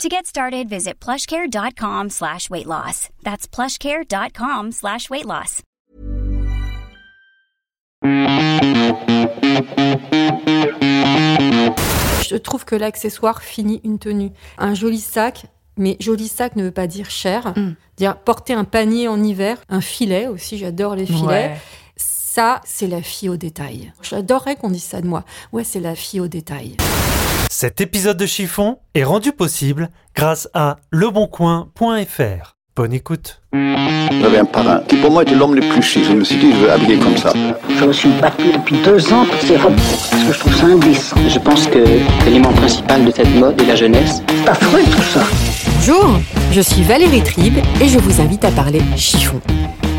To get started, visit plushcare.com slash weight loss. That's plushcare.com slash weight loss. Je trouve que l'accessoire finit une tenue. Un joli sac, mais joli sac ne veut pas dire cher. Dire porter un panier en hiver, un filet aussi, j'adore les filets. Ouais. Ça, c'est la fille au détail. J'adorerais qu'on dise ça de moi. Ouais, c'est la fille au détail. Cet épisode de Chiffon est rendu possible grâce à leboncoin.fr. Bonne écoute. J'avais un parrain qui pour moi était l'homme le plus chic. Je me suis dit, je veux habiller comme ça. Je me suis battu depuis deux ans pour ces robes parce que je trouve ça indécent. Je pense que l'élément principal de cette mode est la jeunesse. C'est affreux tout ça. Bonjour, je suis Valérie Tribe et je vous invite à parler chiffon.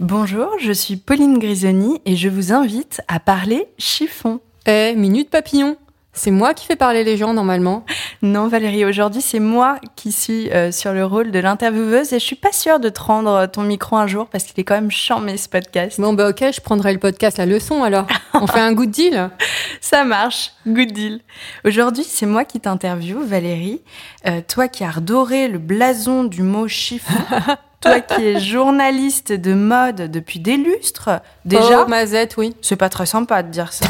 Bonjour, je suis Pauline Grisoni et je vous invite à parler chiffon. Eh, minute papillon. C'est moi qui fais parler les gens normalement. Non Valérie, aujourd'hui c'est moi qui suis euh, sur le rôle de l'intervieweuse et je suis pas sûre de te rendre ton micro un jour parce qu'il est quand même chambé ce podcast. Bon bah ok, je prendrai le podcast la leçon alors. On fait un good deal. Ça marche, good deal. Aujourd'hui c'est moi qui t'interviewe Valérie, Euh, toi qui as redoré le blason du mot chiffon. Toi qui es journaliste de mode depuis des lustres, déjà, Oh, Mazette, oui. c'est pas très sympa de dire ça.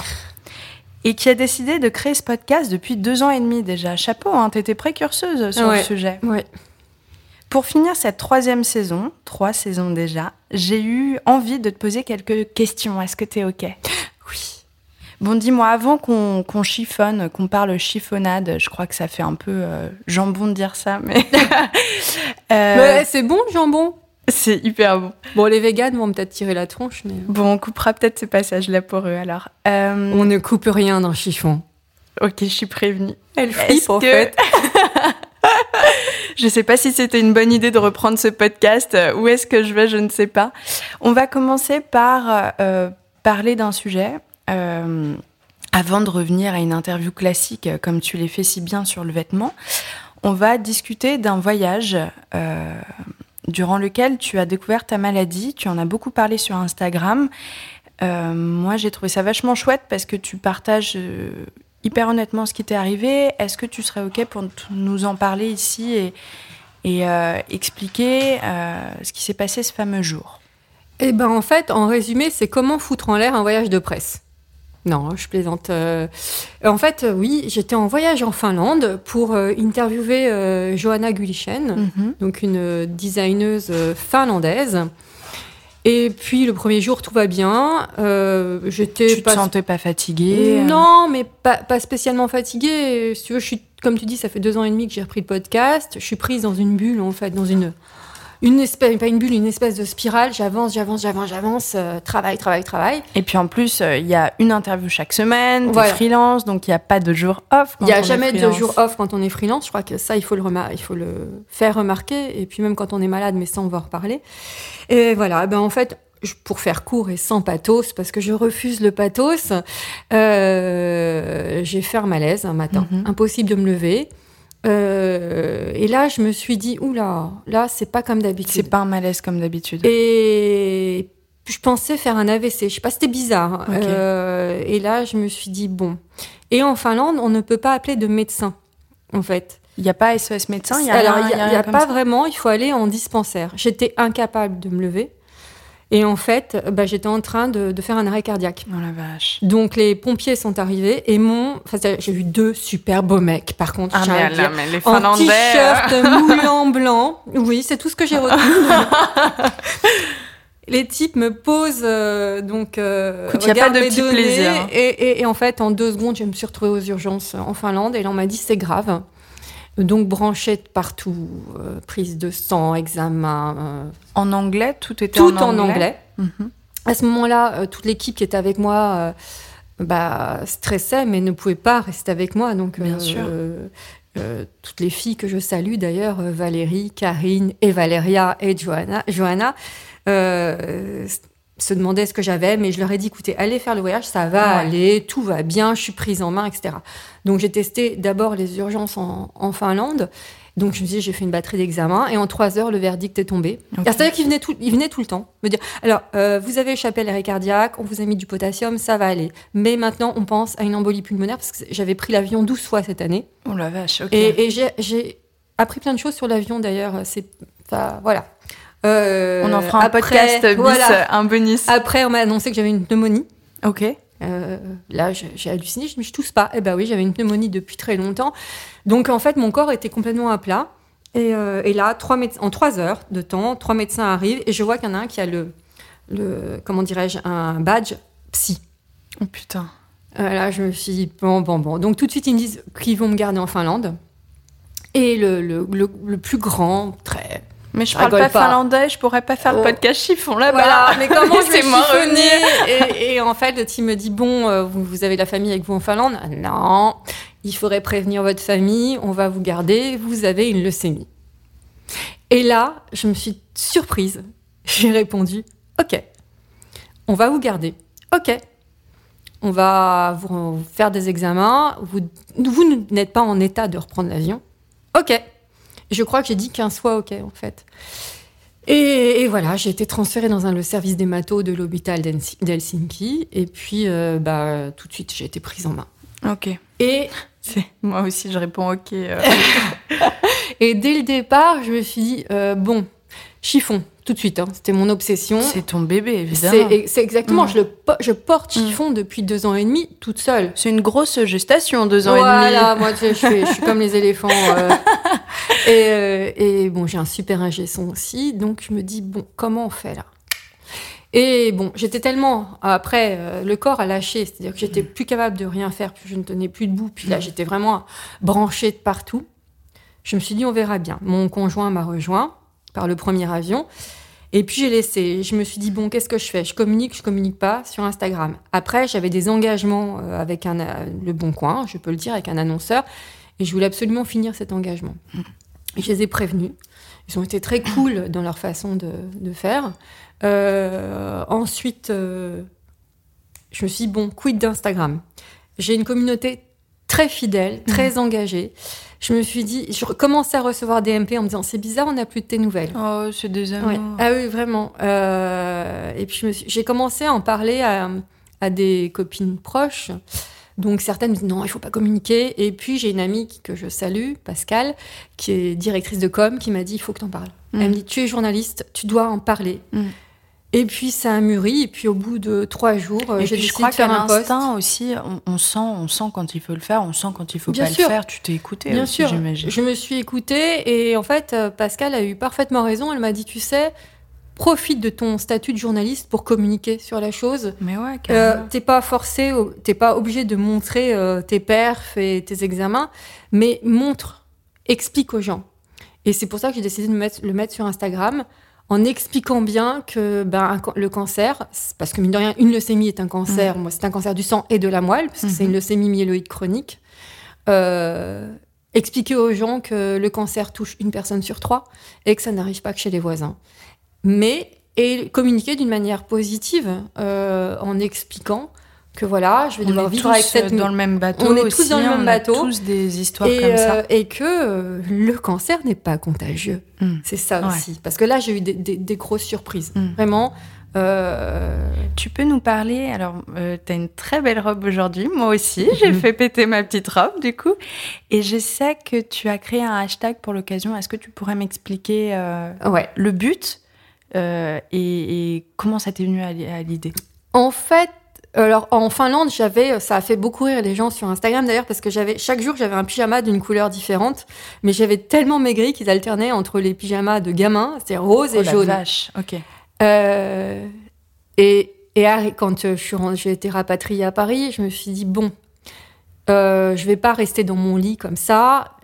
Et qui a décidé de créer ce podcast depuis deux ans et demi déjà. Chapeau, hein, t'étais précurseuse sur Ouais. le sujet. Ouais. Pour finir cette troisième saison, trois saisons déjà, j'ai eu envie de te poser quelques questions. Est-ce que t'es OK? Oui. Bon, dis-moi, avant qu'on chiffonne, qu'on parle chiffonnade, je crois que ça fait un peu euh, jambon de dire ça, mais... Euh, Ouais, c'est bon le jambon? C'est hyper bon. Bon, les véganes vont peut-être tirer la tronche, mais... Bon, on coupera peut-être ce passage-là pour eux, alors. Euh, On ne coupe rien dans chiffon. Ok, je suis prévenue. Elle Est-ce que- je sais pas si c'était une bonne idée de reprendre ce podcast. Où est-ce que je vais Je ne sais pas. On va commencer par euh, parler d'un sujet. Euh, avant de revenir à une interview classique, euh, comme tu l'as fait si bien sur le vêtement, on va discuter d'un voyage euh, durant lequel tu as découvert ta maladie. Tu en as beaucoup parlé sur Instagram. Moi, j'ai trouvé ça vachement chouette parce que tu partages hyper honnêtement ce qui t'est arrivé. Est-ce que tu serais OK pour nous en parler ici et, expliquer ce qui s'est passé ce fameux jour? Eh ben en fait, en résumé, c'est comment foutre en l'air un voyage de presse. Non, je plaisante. euh. En fait, euh, oui, j'étais en voyage en Finlande pour euh, interviewer euh, Johanna Gulichen, donc une designeuse finlandaise. Et puis le premier jour, tout va bien. J'étais Tu te pas sentais pas fatiguée Non, mais pas, pas spécialement fatiguée. Si tu veux, je suis, comme tu dis, ça fait deux ans et demi que j'ai repris le podcast. Je suis prise dans une bulle, en fait, dans une, une espèce, pas une bulle, une espèce de spirale. J'avance, j'avance, j'avance, j'avance. euh, travail, travail, travail. Et puis en plus, euh, il y a une interview chaque semaine, t'es Voilà. freelance, donc il n'y a pas de jour off. Il n'y a jamais de jour off quand on est freelance. Je crois que ça, il faut le, il faut le faire remarquer. Et puis même quand on est malade, mais ça, on va en reparler. Et voilà, ben en fait, pour faire court et sans pathos, parce que je refuse le pathos, euh, j'ai fait un malaise un matin. Mhm. Impossible de me lever. Euh, et là, je me suis dit, oula, là, c'est pas comme d'habitude. C'est pas un malaise comme d'habitude. Et je pensais faire un AVC. Je sais pas, c'était bizarre. Ok. Euh, et là, je me suis dit, bon. Et en Finlande, on ne peut pas appeler de médecin, en fait. Il n'y a pas SOS médecin, y a Alors, il n'y a, y a comme pas ça vraiment, il faut aller en dispensaire. J'étais incapable de me lever. Et en fait, bah, j'étais en train de, de faire un arrêt cardiaque. Oh la vache. Donc les pompiers sont arrivés et mon, enfin, j'ai vu deux super beaux mecs. Par contre, Ah mais, là, mais les en Finlandais... t-shirt euh, moulant blanc. Oui, c'est tout ce que j'ai retenu. les types me posent donc donc il n'y a pas de petit plaisir. hein. Et, et- et en fait, en deux secondes, je me suis retrouvée aux urgences en Finlande et là, on m'a dit c'est grave. Donc branchée de partout, euh, prise de sang, examen, euh, En anglais, tout était tout en en anglais. Mhm. À ce moment-là, euh, toute l'équipe qui était avec moi bah, stressait, mais ne pouvait pas rester avec moi. Donc, Bien sûr. toutes les filles que je salue d'ailleurs, Valérie, Karine et Valéria et Johanna, Johanna se demandaient ce que j'avais, mais je leur ai dit écoutez, allez faire le voyage, ça va Ouais. aller, tout va bien, je suis prise en main, etc. Donc j'ai testé d'abord les urgences en, en Finlande. Donc je me suis dit, j'ai fait une batterie d'examen et en trois heures, le verdict est tombé. C'est-à-dire qu'il venait tout, il venait tout le temps me dire, alors euh, vous avez échappé à l'arrêt cardiaque, on vous a mis du potassium, ça va aller. Mais maintenant, on pense à une embolie pulmonaire parce que j'avais pris l'avion 12 fois cette année. Oh la vache, ok. Et, et j'ai- appris plein de choses sur l'avion d'ailleurs. C'est, voilà. Euh, On en fera un après, podcast bis, voilà. un bonus. Après, on m'a annoncé que j'avais une pneumonie. Ok. Euh, là, j'ai halluciné, je me suis tousse pas. Eh ben oui, j'avais une pneumonie depuis très longtemps. Donc en fait, mon corps était complètement à plat. Et, euh, et là, trois en trois heures de temps, trois médecins arrivent et je vois qu'il y en a un qui a le, le comment dirais-je, un badge psy. Oh putain. Là, je me suis dit, bon, bon, bon. Donc tout de suite, ils me disent qu'ils vont me garder en Finlande. Et le, le, le, le plus grand, très... Mais je parle pas, pas. finlandais, je pourrais pas faire Oh. le podcast chiffon là-bas. Voilà, mais comment je vais chiffonner et, et en fait, type me dit bon, euh, vous, vous avez la famille avec vous en Finlande Ah, Non, il faudrait prévenir votre famille, on va vous garder, vous avez une leucémie. Et là, je me suis surprise. J'ai répondu ok, on va vous garder. Ok, on va vous vous faire des examens. Vous, vous n'êtes pas en état de reprendre l'avion. Ok. Je crois que j'ai dit 15 fois ok en fait. Et, et voilà, j'ai été transférée dans un, le service des matos de l'hôpital d'Helsi- d'Helsinki. Et puis, euh, bah, tout de suite, j'ai été prise en main. Ok. Et, moi aussi, je réponds ok. euh. et dès le départ, je me suis dit, euh, bon, chiffon, tout de suite. hein, C'était mon obsession. c'est ton bébé, évidemment. C'est exactement, Mm. je, le, je porte Mm. chiffon depuis deux ans et demi, toute seule. C'est une grosse gestation, deux ans voilà, et demi. moi, tu sais, je, suis, je suis comme les éléphants. euh. et, euh, et bon, j'ai un super ingé son aussi, donc je me dis, bon, comment on fait là? Et bon, j'étais tellement. Après, euh, le corps a lâché, c'est-à-dire que j'étais plus capable de rien faire, puis je ne tenais plus debout, puis là, j'étais vraiment branchée de partout. Je me suis dit, on verra bien. Mon conjoint m'a rejoint par le premier avion. Et puis j'ai laissé. Je me suis dit, bon, qu'est-ce que je fais? Je communique, je communique pas sur Instagram. Après, j'avais des engagements euh, avec un, euh, Le Bon Coin, je peux le dire, avec un annonceur. Et je voulais absolument finir cet engagement. Et je les ai prévenus. Ils ont été très cool dans leur façon de, de faire. Euh, ensuite, euh, je me suis dit, bon, quid d'Instagram? J'ai une communauté très fidèle, très engagée. Je me suis dit, je commençais à recevoir des MP en me disant, c'est bizarre, on n'a plus de tes nouvelles. Oh, c'est des Ouais. amours. Ah oui, vraiment. Euh, et puis j'ai commencé à en parler à, à des copines proches. Donc certaines me disent non, il faut pas communiquer. Et puis j'ai une amie que je salue, Pascal, qui est directrice de com, qui m'a dit il faut que tu en parles. Mm. Elle me dit tu es journaliste, tu dois en parler. Mm. Et puis ça a mûri. Et puis au bout de trois jours, euh, j'ai je décidé crois de faire un l'instinct aussi, on, on sent, on sent quand il faut le faire, on sent quand il faut Bien pas sûr. le faire. Tu t'es écouté Bien aussi, sûr, j'imagine. je me suis écoutée et en fait, euh, Pascal a eu parfaitement raison. Elle m'a dit, tu sais, profite de ton statut de journaliste pour communiquer sur la chose. Mais ouais, Euh, t'es pas forcé, t'es pas obligé de montrer euh, tes perfs et tes examens, mais montre, explique aux gens. Et c'est pour ça que j'ai décidé de mettre- le mettre sur Instagram en expliquant bien que ben, un le cancer, parce que mine de rien, une leucémie est un cancer, moi c'est un cancer du sang et de la moelle, parce que c'est une leucémie myéloïde chronique. Euh, expliquer aux gens que le cancer touche une personne sur trois et que ça n'arrive pas que chez les voisins. Mais, et communiquer d'une manière positive euh, en expliquant que voilà, je vais on devoir vivre avec cette dans le même bateau. on est tous dans le même on a bateau. tous des histoires et, comme euh, ça. et que euh, le cancer n'est pas contagieux. Mm. C'est ça Ouais. aussi. Parce que là, j'ai eu des, des- des grosses surprises. Mm. Vraiment. euh, Tu peux nous parler Alors, euh, t'as une très belle robe aujourd'hui. Moi aussi, j'ai fait péter ma petite robe du coup, et je sais que tu as créé un hashtag pour l'occasion. Est-ce que tu pourrais m'expliquer euh, ouais. le but euh, et, et comment ça t'est venu à l'idée? En fait, alors en Finlande, j'avais, ça a fait beaucoup rire les gens sur Instagram d'ailleurs parce que j'avais chaque jour j'avais un pyjama d'une couleur différente, mais j'avais tellement maigri qu'ils alternaient entre les pyjamas de gamins, c'est rose Oh et la jaune. vache. Ok. Euh, et, et quand euh, je suis j'ai été rapatriée à Paris, je me suis dit bon, euh, je vais pas rester dans mon lit comme ça.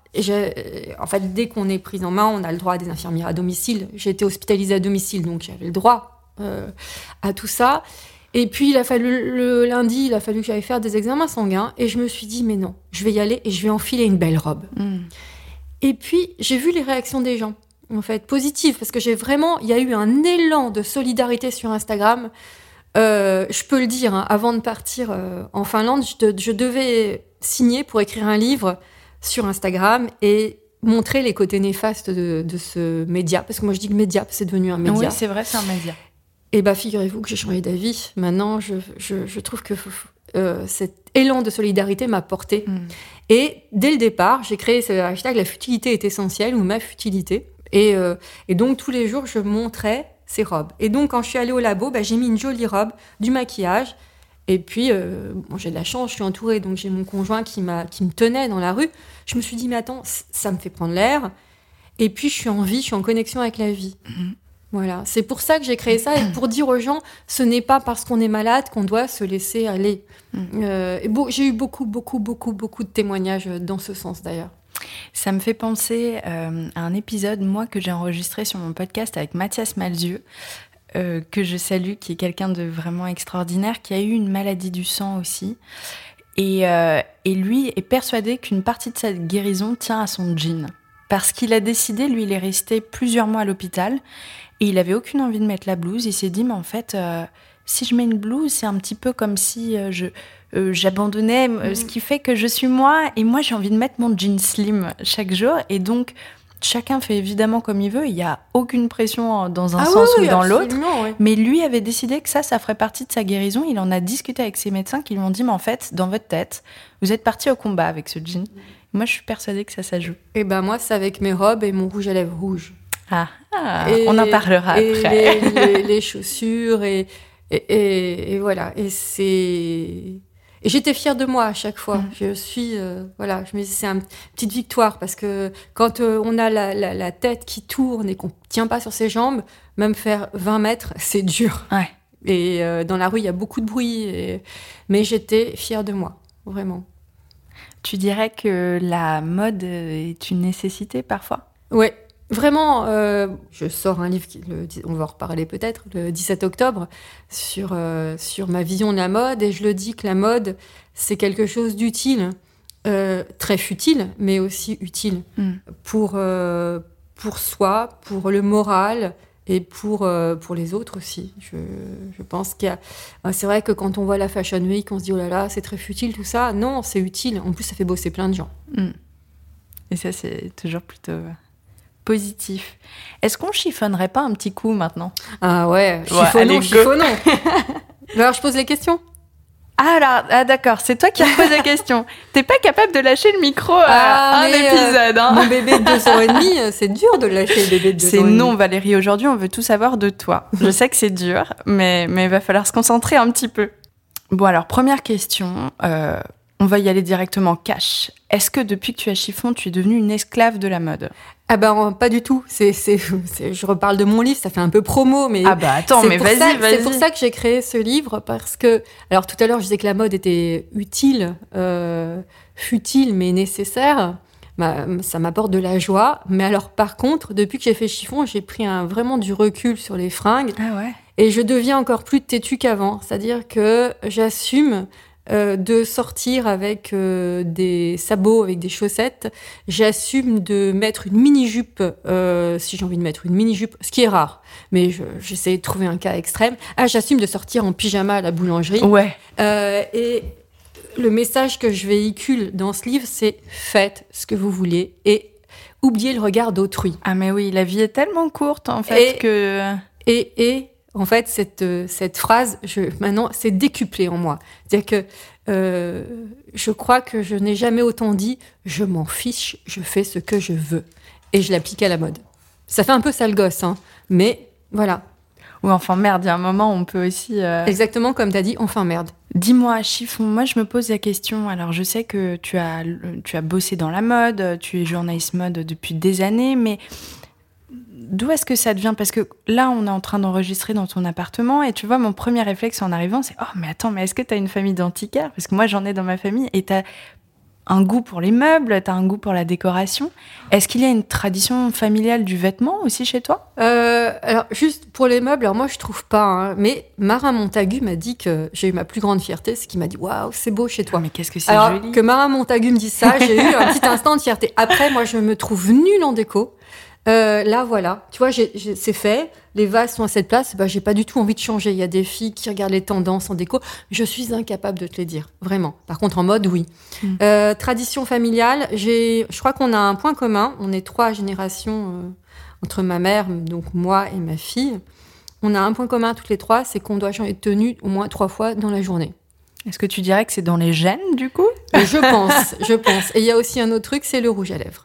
En fait, dès qu'on est prise en main, on a le droit à des infirmières à domicile. J'ai été hospitalisée à domicile, donc j'avais le droit euh, à tout ça. Et puis, il a fallu le lundi, il a fallu que j'aille faire des examens sanguins. Et je me suis dit, mais non, je vais y aller et je vais enfiler une belle robe. Mm. Et puis, j'ai vu les réactions des gens, en fait, positives, parce que j'ai vraiment, il y a eu un élan de solidarité sur Instagram. Euh, je peux le dire, hein, avant de partir euh, en Finlande, je, de- je devais signer pour écrire un livre sur Instagram et montrer les côtés néfastes de, de ce média, parce que moi je dis que média, c'est devenu un média. Oui, c'est vrai, c'est un média. Et bah, figurez-vous que j'ai changé d'avis. Maintenant, je, je, je trouve que euh, cet élan de solidarité m'a porté. Mm. Et dès le départ, j'ai créé ce hashtag La futilité est essentielle ou ma futilité. Et, euh, et donc, tous les jours, je montrais ces robes. Et donc, quand je suis allée au labo, bah, j'ai mis une jolie robe, du maquillage. Et puis, euh, bon, j'ai de la chance, je suis entourée, donc j'ai mon conjoint qui, m'a, qui me tenait dans la rue. Je me suis dit, mais attends, ça me fait prendre l'air. Et puis, je suis en vie, je suis en connexion avec la vie. Voilà, c'est pour ça que j'ai créé ça et pour dire aux gens, ce n'est pas parce qu'on est malade qu'on doit se laisser aller. Euh, et beau- j'ai eu beaucoup, beaucoup, beaucoup, beaucoup de témoignages dans ce sens d'ailleurs. Ça me fait penser euh, à un épisode, moi, que j'ai enregistré sur mon podcast avec Mathias Malzieux, euh, que je salue, qui est quelqu'un de vraiment extraordinaire, qui a eu une maladie du sang aussi. Et, euh, et lui est persuadé qu'une partie de sa guérison tient à son jean. Parce qu'il a décidé, lui, il est resté plusieurs mois à l'hôpital et il avait aucune envie de mettre la blouse. Il s'est dit, mais en fait, euh, si je mets une blouse, c'est un petit peu comme si euh, je euh, j'abandonnais ce qui fait que je suis moi. Et moi, j'ai envie de mettre mon jean slim chaque jour. Et donc, chacun fait évidemment comme il veut. Il n'y a aucune pression dans un Ah sens oui, ou dans l'autre. Mais lui avait décidé que ça, ça ferait partie de sa guérison. Il en a discuté avec ses médecins qui lui ont dit, mais en fait, dans votre tête, vous êtes parti au combat avec ce jean. Moi, je suis persuadée que ça, ça joue. Et ben moi, c'est avec mes robes et mon rouge à lèvres rouge. Ah, ah, Et- on en parlera et après. Les, les- les chaussures et, et, voilà. Et c'est. Et j'étais fière de moi à chaque fois. Mm. Je suis, euh, voilà, je me dis c'est une petite victoire parce que quand euh, on a la, la- la tête qui tourne et qu'on tient pas sur ses jambes, même faire 20 mètres, c'est dur. Ouais. Et euh, dans la rue, il y a beaucoup de bruit. et- Mais j'étais fière de moi, vraiment. Tu dirais que la mode est une nécessité parfois? Ouais, vraiment, euh, je sors un livre, qui, le, on va en reparler peut-être, le 17 octobre, sur, euh, sur ma vision de la mode, et je le dis que la mode, c'est quelque chose d'utile, euh, très futile, mais aussi utile Mm. pour, pour soi, pour le moral et pour, euh, pour les autres aussi. Je, je pense qu'il y a... euh, C'est vrai que quand on voit la Fashion Week, on se dit, oh là là, c'est très futile tout ça. Non, c'est utile. En plus, ça fait bosser plein de gens. Et ça, c'est toujours plutôt positif. Est-ce qu'on chiffonnerait pas un petit coup maintenant? Ah ouais, Ouais, chiffonnons, go. chiffonnons. Alors, je pose les questions Ah, alors, ah, d'accord, c'est toi qui as posé la question. T'es pas capable de lâcher le micro à Ah, un euh, épisode, hein Mon bébé de deux ans et demi, euh, c'est dur de lâcher le bébé de deux ans C'est demi. non, Valérie. Aujourd'hui, on veut tout savoir de toi. Je sais que c'est dur, mais mais il va falloir se concentrer un petit peu. Bon, alors première question. euh, on va y aller directement cash. Est-ce que depuis que tu as chiffon, tu es devenue une esclave de la mode? Ah ben, pas du tout. C'est, c'est, je reparle de mon livre, ça fait un peu promo, mais... Ah bah attends, C'est mais pour vas-y, ça- vas-y. C'est pour ça que j'ai créé ce livre, parce que... Alors, tout à l'heure, je disais que la mode était utile, euh, futile, mais nécessaire. Bah, ça m'apporte de la joie. Mais alors, par contre, depuis que j'ai fait chiffon, j'ai pris un, vraiment du recul sur les fringues. Ah ouais. Et je deviens encore plus têtue qu'avant. C'est-à-dire que j'assume euh, de sortir avec euh, des sabots, avec des chaussettes. J'assume de mettre une mini-jupe, euh, si j'ai envie de mettre une mini-jupe, ce qui est rare. Mais je- j'essaie de trouver un cas extrême. Ah, j'assume de sortir en pyjama à la boulangerie. Ouais. Et le message que je véhicule dans ce livre, c'est faites ce que vous voulez et oubliez le regard d'autrui. Ah mais oui, la vie est tellement courte en fait Et- que Et, et en fait, cette, euh, cette phrase, je, maintenant, c'est décuplé en moi. C'est-à-dire que euh, je crois que je n'ai jamais autant dit je m'en fiche, je fais ce que je veux. Et je l'applique à la mode. Ça fait un peu sale gosse, hein, mais voilà. ou enfin merde, il y a un moment on peut aussi. euh, Exactement comme tu as dit, enfin merde. Dis-moi, chiffon. Moi, je me pose la question. Alors, je sais que tu as tu as bossé dans la mode, tu es journaliste mode depuis des années, mais d'où est-ce que ça devient Parce que là, on est en train d'enregistrer dans ton appartement et tu vois, mon premier réflexe en arrivant, c'est Oh, mais attends, mais est-ce que tu as une famille d'antiquaires? Parce que moi, j'en ai dans ma famille et tu as un goût pour les meubles, tu as un goût pour la décoration. Est-ce qu'il y a une tradition familiale du vêtement aussi chez toi? Euh, Alors, juste pour les meubles, alors moi je trouve pas, hein, mais Marin Montagu m'a dit que j'ai eu ma plus grande fierté, c'est qu'il m'a dit Waouh, c'est beau chez toi. mais qu'est-ce que c'est Alors, joli que Marin Montagu me dise ça, j'ai eu un petit instant de fierté. Après, moi je me trouve nulle en déco. Euh, là, voilà. Tu vois, c'est fait. Les vases sont à cette place. Bah, j'ai pas du tout envie de changer. Il y a des filles qui regardent les tendances en déco. Je suis incapable de te les dire. Vraiment. Par contre, en mode, oui. Mm. Euh, tradition familiale. J'ai, je crois qu'on a un point commun. On est trois générations euh, entre ma mère, donc moi et ma fille. On a un point commun toutes les trois, c'est qu'on doit changer de tenue au moins trois fois dans la journée. Est-ce que tu dirais que c'est dans les gènes, du coup? Je pense, je pense. Et il y a aussi un autre truc, c'est le rouge à lèvres.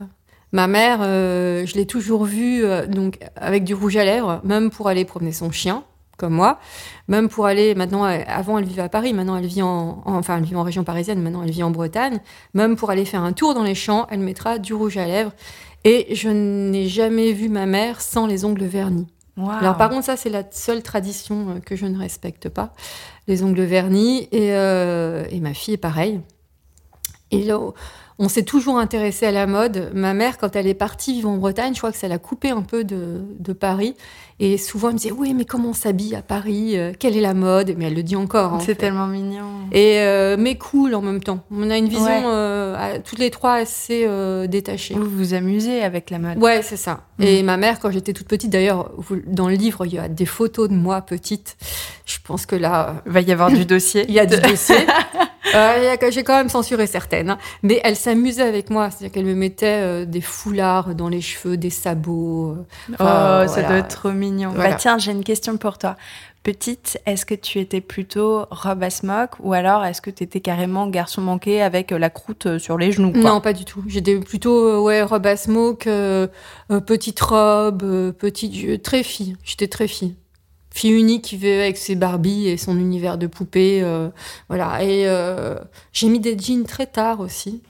Ma mère, euh, je l'ai toujours vue euh, donc avec du rouge à lèvres, même pour aller promener son chien, comme moi, même pour aller maintenant. euh, Avant, elle vivait à Paris, maintenant elle vit en, en- enfin elle vit en région parisienne, maintenant elle vit en Bretagne. Même pour aller faire un tour dans les champs, elle mettra du rouge à lèvres. Et je n'ai jamais vu ma mère sans les ongles vernis. Alors par contre, ça c'est la seule tradition que je ne respecte pas, les ongles vernis. Et, euh, et ma fille est pareil. Et là, on s'est toujours intéressé à la mode. Ma mère, quand elle est partie vivre en Bretagne, je crois que ça l'a coupé un peu de, de Paris. Et souvent, elle me disait, oui, mais comment on s'habille à Paris Euh, Quelle est la mode? Mais elle le dit encore. en C'est tellement mignon. Et euh, mais cool en même temps. On a une vision Ouais. euh, à- toutes les trois assez euh, détachée. Vous vous amusez avec la mode. Ouais, c'est ça. Mm. Et ma mère, quand j'étais toute petite, d'ailleurs, dans le livre, il y a des photos de moi petite. Je pense que là, Il va y avoir du dossier. il y a du dossier. Euh, J'ai quand même censuré certaines. hein. Mais elle s'amusait avec moi. C'est-à-dire qu'elle me mettait euh, des foulards dans les cheveux, des sabots. euh, Oh, Enfin, ça voilà. doit être trop mignon. Voilà. Bah tiens, j'ai une question pour toi. Petite, est-ce que tu étais plutôt robe à smock ou alors est-ce que tu étais carrément garçon manqué avec la croûte sur les genoux quoi? Non, pas du tout. J'étais plutôt euh, ouais robe à smoke, euh, euh, petite robe, euh, petite je- très fille. J'étais très fille. Fille unique qui vivait avec ses Barbies et son univers de poupée. euh, voilà. Et euh, j'ai mis des jeans très tard aussi.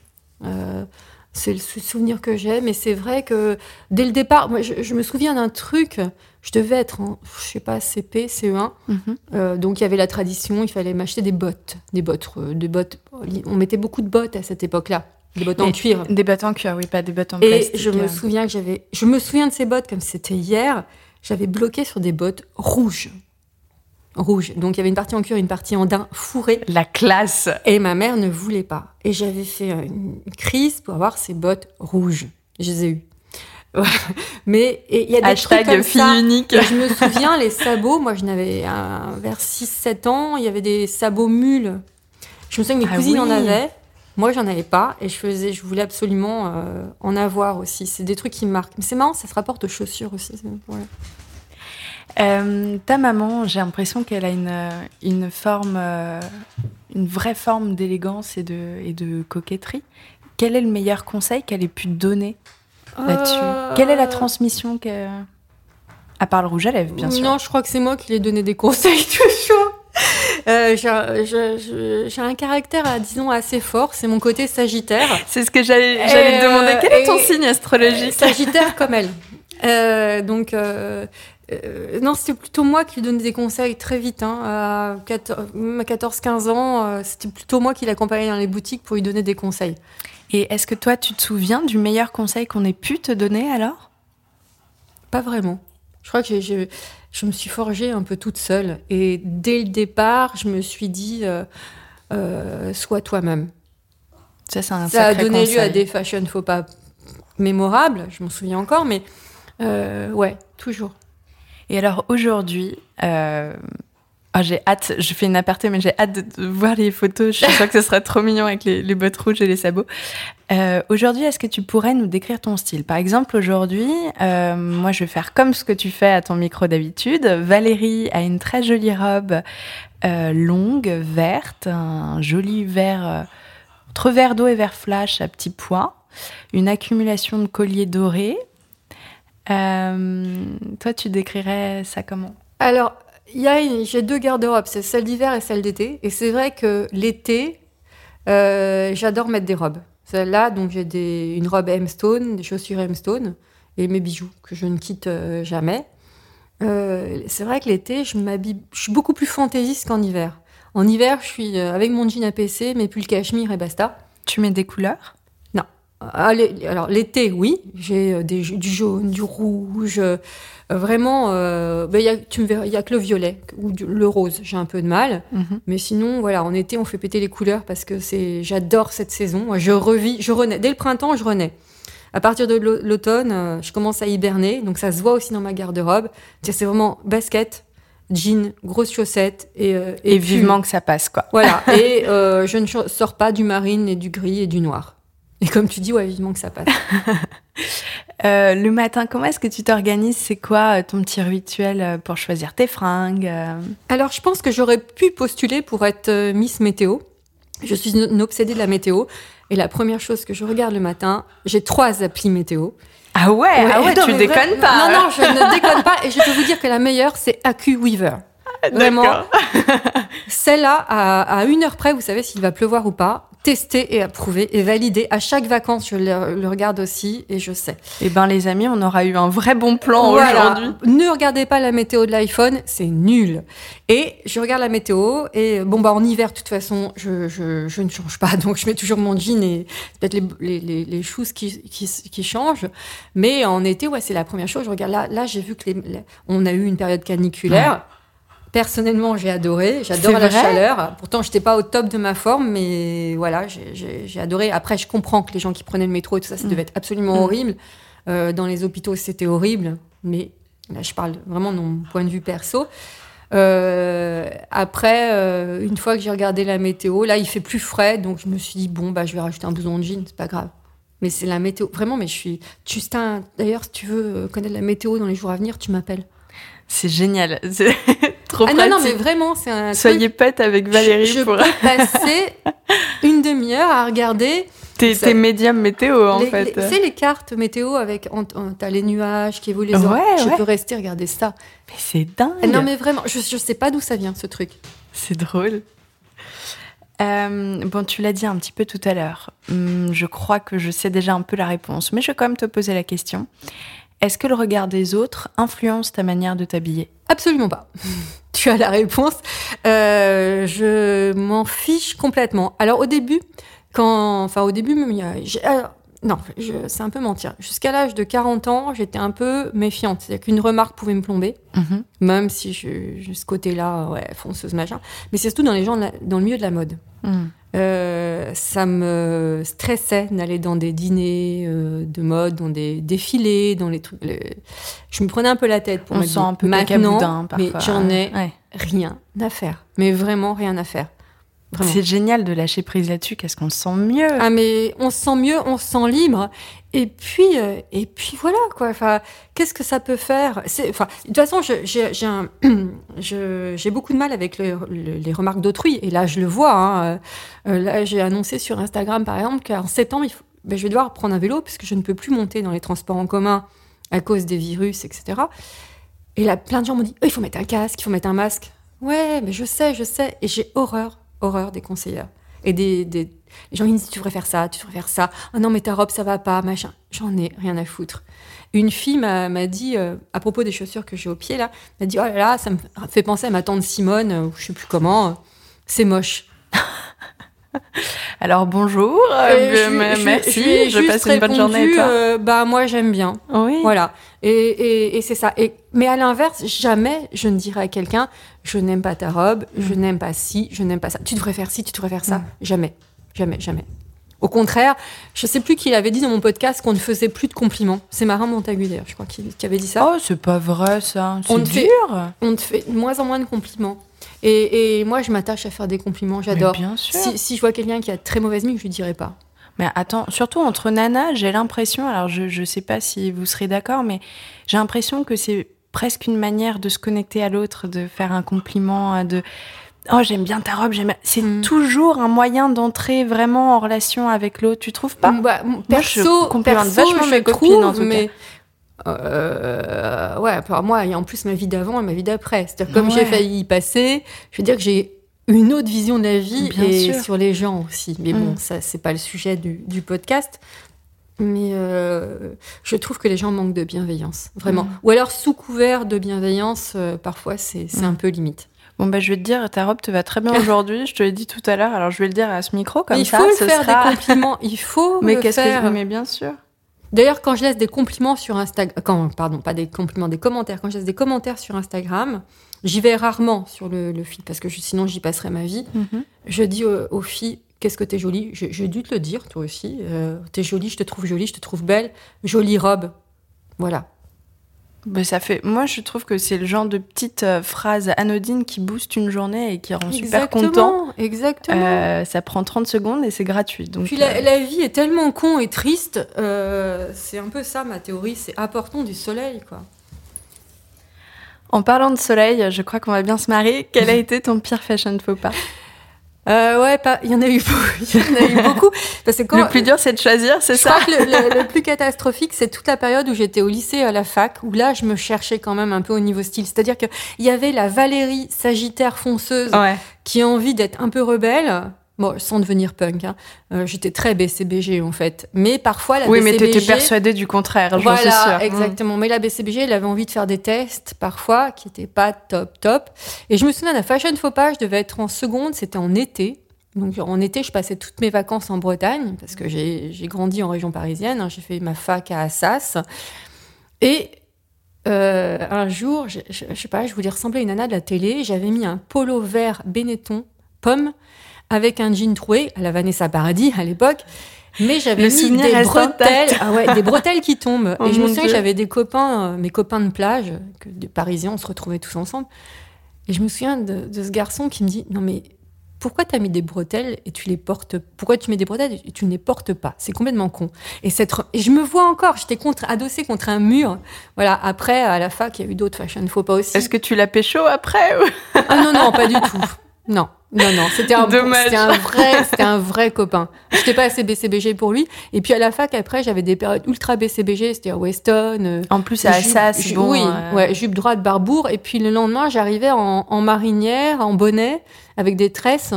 Euh, c'est le sou- souvenir que j'ai, mais c'est vrai que dès le départ, moi, je, je me souviens d'un truc. Je devais être en, je sais pas, CP, CE1. Mhm. Donc il y avait la tradition, il fallait m'acheter des bottes, des bottes, des bottes. On mettait beaucoup de bottes à cette époque-là, des bottes en Et cuir. Des bottes en cuir, oui, pas des bottes en Et plastique. je me euh. souviens que j'avais, je me souviens de ces bottes comme c'était hier. J'avais bloqué sur des bottes rouges, rouges. Donc il y avait une partie en cuir, une partie en daim fourrée. La classe. Et ma mère ne voulait pas. Et j'avais fait euh, une crise pour avoir ces bottes rouges. Je les ai eues. Mais il y a des trucs Hashtag comme fille ça. unique. Et je me souviens, les sabots, moi je n'avais un- vers 6-7 ans, il y avait des sabots mules. Je me souviens que mes Ah cousines en avaient. Moi, j'en avais pas et je faisais, je voulais absolument euh, en avoir aussi. C'est des trucs qui me marquent. Mais c'est marrant, ça se rapporte aux chaussures aussi. voilà. Euh, ta maman, j'ai l'impression qu'elle a une, euh, une forme, euh, une vraie forme d'élégance et de, et de coquetterie. Quel est le meilleur conseil qu'elle ait pu te donner là-dessus? Quelle est la transmission que... À part le rouge à lèvres, bien sûr? Non, je crois que c'est moi qui lui ai donné des conseils toujours. Euh, j'ai un- caractère, euh, disons, assez fort. C'est mon côté sagittaire. C'est ce que j'allais te Euh, demander. Quel est ton et- signe astrologique Sagittaire comme elle. Euh, donc, euh, euh, non, c'était plutôt moi qui lui donnais des conseils très vite. Hein, à 14 même à 14-15 ans, euh, c'était plutôt moi qui l'accompagnais dans les boutiques pour lui donner des conseils. Et est-ce que toi, tu te souviens du meilleur conseil qu'on ait pu te donner alors? Pas vraiment. Je crois que j'ai- j'ai- je me suis forgée un peu toute seule. Et dès le départ, je me suis dit, euh, euh, sois toi-même. Ça, c'est un Ça a donné lieu à des fashion faux pas mémorables, je m'en souviens encore, mais euh, ouais, toujours. Et alors aujourd'hui, ah, j'ai hâte, je fais une aparté, mais j'ai hâte de, voir les photos. Je suis que ce serait trop mignon avec les, bottes rouges et les sabots. Euh, aujourd'hui, est-ce que tu pourrais nous décrire ton style? Par exemple, aujourd'hui, euh, moi, je vais faire comme ce que tu fais à ton micro d'habitude. Valérie a une très jolie robe euh, longue, verte, un joli vert, euh, entre vert d'eau et vert flash à petits pois, une accumulation de colliers dorés. Euh, toi, tu décrirais ça comment? Alors, j'ai deux garde-robes, c'est celle d'hiver et celle d'été. Et c'est vrai que l'été, euh, j'adore mettre des robes. Celle-là, donc j'ai une robe M-Stone, des chaussures M-Stone. et mes bijoux que je ne quitte euh, jamais. Euh, c'est vrai que l'été, je m'habille, je suis beaucoup plus fantaisiste qu'en hiver. En hiver, je suis avec mon jean APC, mes pulls cachemire et basta. Tu mets des couleurs? Alors l'été, oui, j'ai euh, des- du jaune, du rouge. euh, vraiment, euh, ben, il y a, tu me verras, il y a que le violet ou du- le rose. J'ai un peu de mal. Mhm. Mais sinon, voilà, en été, on fait péter les couleurs parce que c'est, j'adore cette saison. Moi, Je revis, je renais. Dès le printemps, je renais. À partir de l'au- l'automne, euh, je commence à hiberner, donc ça se voit aussi dans ma garde-robe. C'est vraiment basket, jean, grosses chaussettes et, Et, pull. vivement que ça passe, quoi. Voilà. et je ne sors pas du marine et du gris et du noir. Et comme tu dis, ouais, vivement que ça passe. Euh, le matin, comment est-ce que tu t'organises? C'est quoi euh, ton petit rituel euh, pour choisir tes fringues Alors, je pense que j'aurais pu postuler pour être Miss Météo. Je suis une obsédée de la météo. Et la première chose que je regarde le matin, j'ai trois applis météo. Ah ouais, ah ouais tu déconnes vrai- pas. Non, non, je ne déconne pas. Et je peux vous dire que la meilleure, c'est AccuWeaver. Vraiment. Celle-là, à, à une heure près, vous savez s'il va pleuvoir ou pas. Testé et approuvé et validé. À chaque vacances, je le, le regarde aussi et je sais. Eh ben les amis, on aura eu un vrai bon plan Voilà. aujourd'hui. Ne regardez pas la météo de l'iPhone, c'est nul. Et je regarde la météo et bon bah en hiver de toute façon je, je, je ne change pas donc je mets toujours mon jean et peut-être les, les, les, les choses qui, qui, qui changent. Mais en été ouais c'est la première chose. Je regarde là là j'ai vu que les, les- on a eu une période caniculaire. Personnellement, j'ai adoré. J'adore la chaleur. Pourtant, j'étais pas au top de ma forme, mais voilà, j'ai- adoré. Après, je comprends que les gens qui prenaient le métro et tout ça, ça Mm. devait être absolument Mm. horrible. Euh, dans les hôpitaux, c'était horrible. Mais là, je parle vraiment de mon point de vue perso. Euh, après, euh, une fois que j'ai regardé la météo, là, il fait plus frais, donc je me suis dit bon, bah, je vais rajouter un blouson de jean, c'est pas grave. Mais c'est la météo, vraiment. Mais je suis Justin. D'ailleurs, si tu veux connaître la météo dans les jours à venir, tu m'appelles. C'est génial. C'est trop Ah non, pratique. non, mais vraiment, c'est un. Soyez potes avec Valérie je pour peux passer une demi-heure à regarder tes, médiums météo en les, fait. sais, les cartes météo avec t'as les nuages qui évoluent les Ouais, orages. Je ouais. peux rester regarder ça. Mais c'est dingue. Non mais vraiment, je, je sais pas d'où ça vient ce truc. C'est drôle. Euh, bon, tu l'as dit un petit peu tout à l'heure. Hum, je crois que je sais déjà un peu la réponse, mais je vais quand même te poser la question. Est-ce que le regard des autres influence ta manière de t'habiller? Absolument pas. Tu as la réponse. Euh, je m'en fiche complètement. Alors au début, quand, enfin au début, même, il non, je- c'est un peu mentir. Jusqu'à l'âge de 40 ans, j'étais un peu méfiante. C'est-à-dire qu'une remarque pouvait me plomber. Mhm. même si je, je- ce côté-là, ouais, fonceuse machin. Mais c'est surtout dans les gens, la- dans le milieu de la mode. Hum. Euh, ça me stressait d'aller dans des dîners euh, de mode, dans des défilés, dans les trucs. les- Je me prenais un peu la tête pour On me sent un peu maintenant, mais j'en ai Ouais. rien à faire. Mais vraiment rien à faire. C'est génial de lâcher prise là-dessus. Qu'est-ce qu'on se sent mieux Ah mais on se sent mieux, on se sent libre. Et puis euh, et puis voilà quoi. Enfin, qu'est-ce que ça peut faire? Enfin de toute façon, j'ai beaucoup de mal avec le- le- les remarques d'autrui. Et là, je le vois. hein. Euh, euh, là, j'ai annoncé sur Instagram par exemple qu'en septembre, il faut- ben, je vais devoir prendre un vélo puisque je ne peux plus monter dans les transports en commun à cause des virus, etc. Et là, plein de gens m'ont dit, Oh, il faut mettre un casque, il faut mettre un masque. Ouais, mais je sais, je sais. Et j'ai horreur, horreur des conseillères. Et des, des les gens qui me disent, tu devrais faire ça, tu devrais faire ça. Ah non, mais ta robe, ça va pas, machin. J'en ai rien à foutre. Une fille m'a dit, euh, à propos des chaussures que j'ai au pied, là, m'a dit, oh là là, ça me fait penser à ma tante Simone, euh, ou je sais plus comment. euh, C'est moche. Alors bonjour, euh, je je lui- merci, je je, passe une bonne journée toi. euh, bah, moi, j'aime bien. oui. Voilà. Et, et, et c'est ça. Et, mais à l'inverse, jamais je ne dirais à quelqu'un je n'aime pas ta robe, je n'aime pas ci, je n'aime pas ça. Tu devrais faire ci, tu devrais faire ça. Mm. Jamais. Jamais, jamais. Au contraire, je sais plus qui avait dit dans mon podcast qu'on ne faisait plus de compliments. C'est Marin Montagu d'ailleurs, je crois qu'il qui avait dit ça. Oh, c'est pas vrai ça. On C'est te fait- dur. On te fait de moins en moins de compliments. Et, et moi, je m'attache à faire des compliments, j'adore. Bien sûr. Si, si je vois quelqu'un qui a très mauvaise mine, je lui dirai pas. Mais attends, surtout entre nanas, j'ai l'impression, alors je ne sais pas si vous serez d'accord, mais j'ai l'impression que c'est presque une manière de se connecter à l'autre, de faire un compliment, euh, de oh j'aime bien ta robe, j'aime. C'est Mm. toujours un moyen d'entrer vraiment en relation avec l'autre. Tu trouves pas? Bah, Moi, perso, je perso, vachement je mes copines, trouve, en tout cas. mais euh, ouais, pour moi, il y a en plus ma vie d'avant et ma vie d'après. C'est-à-dire comme Ouais. j'ai failli y passer, je veux dire que j'ai une autre vision de la vie Bien et sûr. sur les gens aussi. Mais bon, Mm. ça c'est pas le sujet du, du podcast. Mais euh, je trouve que les gens manquent de bienveillance, vraiment. Mm. Ou alors, sous couvert de bienveillance, euh, parfois, c'est Mm. un peu limite. Bon, bah, je vais te dire, ta robe te va très bien aujourd'hui. je te l'ai dit tout à l'heure, alors je vais le dire à ce micro, comme il ça. faut le faire sera- des compliments. Il faut Mais qu'est-ce que. Mais bien sûr. D'ailleurs, quand je laisse des compliments sur Instagram, quand, pardon, pas des compliments, des commentaires, quand je laisse des commentaires sur Instagram, j'y vais rarement sur le, le feed parce que je- sinon j'y passerai ma vie. Mhm. Je dis aux, aux filles, qu'est-ce que t'es jolie J'ai dû te le dire, toi aussi. Euh, t'es jolie, je te trouve jolie, je te trouve belle. Jolie robe. Voilà. Bah, ça fait... Moi, je trouve que c'est le genre de petite euh, phrase anodine qui booste une journée et qui rend super content. Exactement. Exactement. Euh, ça prend 30 secondes et c'est gratuit. Donc, Puis la, la vie est tellement con et triste. c'est un peu ça ma théorie. C'est apportons du soleil, quoi. En parlant de soleil, je crois qu'on va bien se marrer. Quel a été ton pire fashion faux pas? Euh, ouais, pas. Il y en a eu, beaucoup- il y en a eu beaucoup. Parce que quand, Le plus dur, c'est de choisir, c'est ça crois que le, le- le plus catastrophique, c'est toute la période où j'étais au lycée à la fac, où là, je me cherchais quand même un peu au niveau style. C'est-à-dire qu'il y avait la Valérie Sagittaire fonceuse Ouais. qui a envie d'être un peu rebelle. Bon, sans devenir punk. hein. Euh, j'étais très BCBG en fait. Mais parfois, la Oui, mais BCBG... t'étais persuadée du contraire, j'en suis Voilà, sûre. exactement. Mais la BCBG, elle avait envie de faire des tests, parfois, qui n'étaient pas top, top. Et je me souviens d'un fashion faux pas, je devais être en seconde, c'était en été. Donc en été, je passais toutes mes vacances en Bretagne, parce que j'ai j'ai grandi en région parisienne. hein. J'ai fait ma fac à Assas. Et euh, un jour, je, je, je sais pas, je voulais ressembler à une nana de la télé. J'avais mis un polo vert Benetton, pomme, avec un jean troué, à la Vanessa Paradis à l'époque. Mais j'avais mis des bretelles, ah ouais, des bretelles qui tombent. Oh et je me souviens que j'avais des copains, euh, mes copains de plage, que des Parisiens, on se retrouvait tous ensemble. Et je me souviens de, de ce garçon qui me dit Non, mais pourquoi tu as mis des bretelles et tu les portes Pourquoi tu mets des bretelles et tu ne les portes pas? C'est complètement con. Et, cette, et je me vois encore, j'étais contre, adossée contre un mur. Voilà, après, à la fac, il y a eu d'autres fashion faux pas aussi. Est-ce que tu l'as pécho après Ah non, non, pas du tout. Non, non, non. C'était un, c'était un vrai, c'était un vrai copain. J'étais pas assez BCBG pour lui. Et puis à la fac, après, j'avais des périodes ultra BCBG, c'était à Weston. euh, En plus, à Assas, bon. oui, euh, ouais, jupe droite, barbour. Et puis le lendemain, j'arrivais en, en marinière, en bonnet, avec des tresses.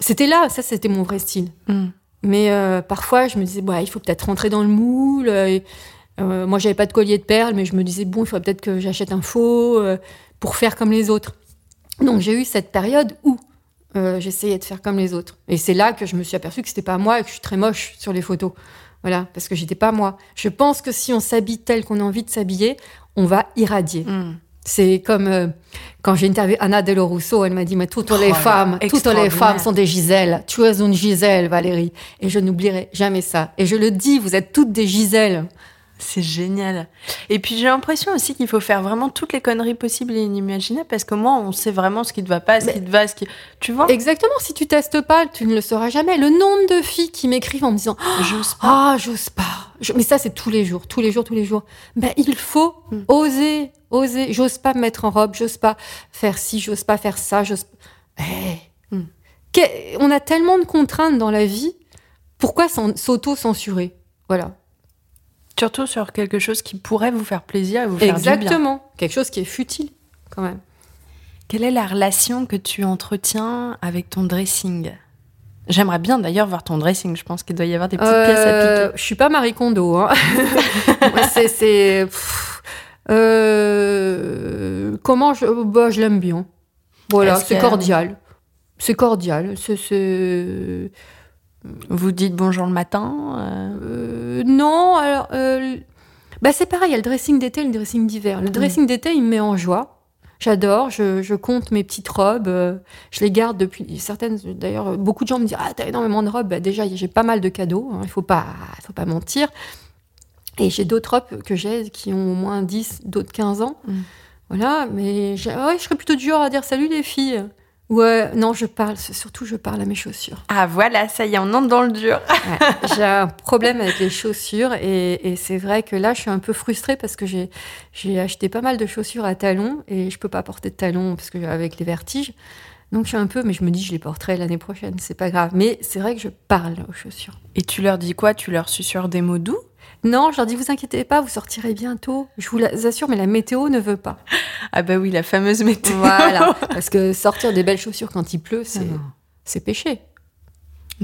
C'était là, ça, c'était mon vrai style. hmm. Mais euh, parfois, je me disais, bah, il faut peut-être rentrer dans le moule. euh, et, euh, moi, j'avais pas de collier de perles, mais je me disais, bon, il faudrait peut-être que j'achète un faux euh, pour faire comme les autres. Donc, j'ai eu cette période où euh, j'essayais de faire comme les autres. Et c'est là que je me suis aperçue que c'était pas moi et que je suis très moche sur les photos. Voilà, parce que j'étais pas moi. Je pense que si on s'habille tel qu'on a envie de s'habiller, on va irradier. Hmm. C'est comme euh, quand j'ai interviewé Anna Russo, elle m'a dit mais toutes les femmes, toutes les femmes sont des Gisèles. Tu es une Gisèle, Valérie. Et je n'oublierai jamais ça. Et je le dis, vous êtes toutes des Gisèles. C'est génial. Et puis j'ai l'impression aussi qu'il faut faire vraiment toutes les conneries possibles et inimaginables parce qu'au moins on sait vraiment ce qui te va pas, ce Mais- qui te va, ce qui. Tu vois? Exactement. Si tu testes pas, tu ne le sauras jamais. Le nombre de filles qui m'écrivent en me disant J'ose pas. ah j'ose pas. Je- Mais ça c'est tous les jours, tous les jours, tous les jours. Ben il faut Mm. oser, oser. J'ose pas me mettre en robe, j'ose pas faire ci, j'ose pas faire ça, j'ose. Eh. Mm. Que- On a tellement de contraintes dans la vie. Pourquoi s'auto-censurer? Voilà. Surtout sur quelque chose qui pourrait vous faire plaisir et vous faire du bien. Exactement. Quelque chose qui est futile, quand même. Quelle est la relation que tu entretiens avec ton dressing? J'aimerais bien d'ailleurs voir ton dressing. Je pense qu'il doit y avoir des petites pièces à Euh, piquer. je suis pas Marie Kondo. Hein. C'est, euh, comment je, bah, je l'aime bien. Voilà, c'est que- cordial. C'est cordial. C'est- Vous dites bonjour le matin. euh, euh, non, alors, euh, bah, c'est pareil. Il y a le dressing d'été et le dressing d'hiver. Le dressing d'été, il me met en joie. J'adore, je, je compte mes petites robes, euh, je les garde depuis certaines. D'ailleurs, beaucoup de gens me disent ah t'as énormément de robes. Bah, déjà j'ai pas mal de cadeaux, hein, il faut pas, faut pas mentir. Et j'ai d'autres robes que j'ai qui ont au moins 10, d'autres 15 ans. Mm. Voilà, mais j'ai- ouais, je serais plutôt du genre à dire salut les filles. Ouais, non, je parle, surtout je parle à mes chaussures. Ah voilà, ça y est, on entre dans le dur. Ouais, j'ai un problème avec les chaussures et, et c'est vrai que là, je suis un peu frustrée parce que j'ai j'ai acheté pas mal de chaussures à talons et je peux pas porter de talons parce que avec les vertiges. Donc je suis un peu, mais je me dis je les porterai l'année prochaine, c'est pas grave. Mais c'est vrai que je parle aux chaussures. Et tu leur dis quoi? Tu leur susurres des mots doux? Non, je leur dis vous inquiétez pas, vous sortirez bientôt. Je vous assure, mais la météo ne veut pas. Ah bah oui, la fameuse météo. Voilà, parce que sortir des belles chaussures quand il pleut, c'est Ah c'est péché.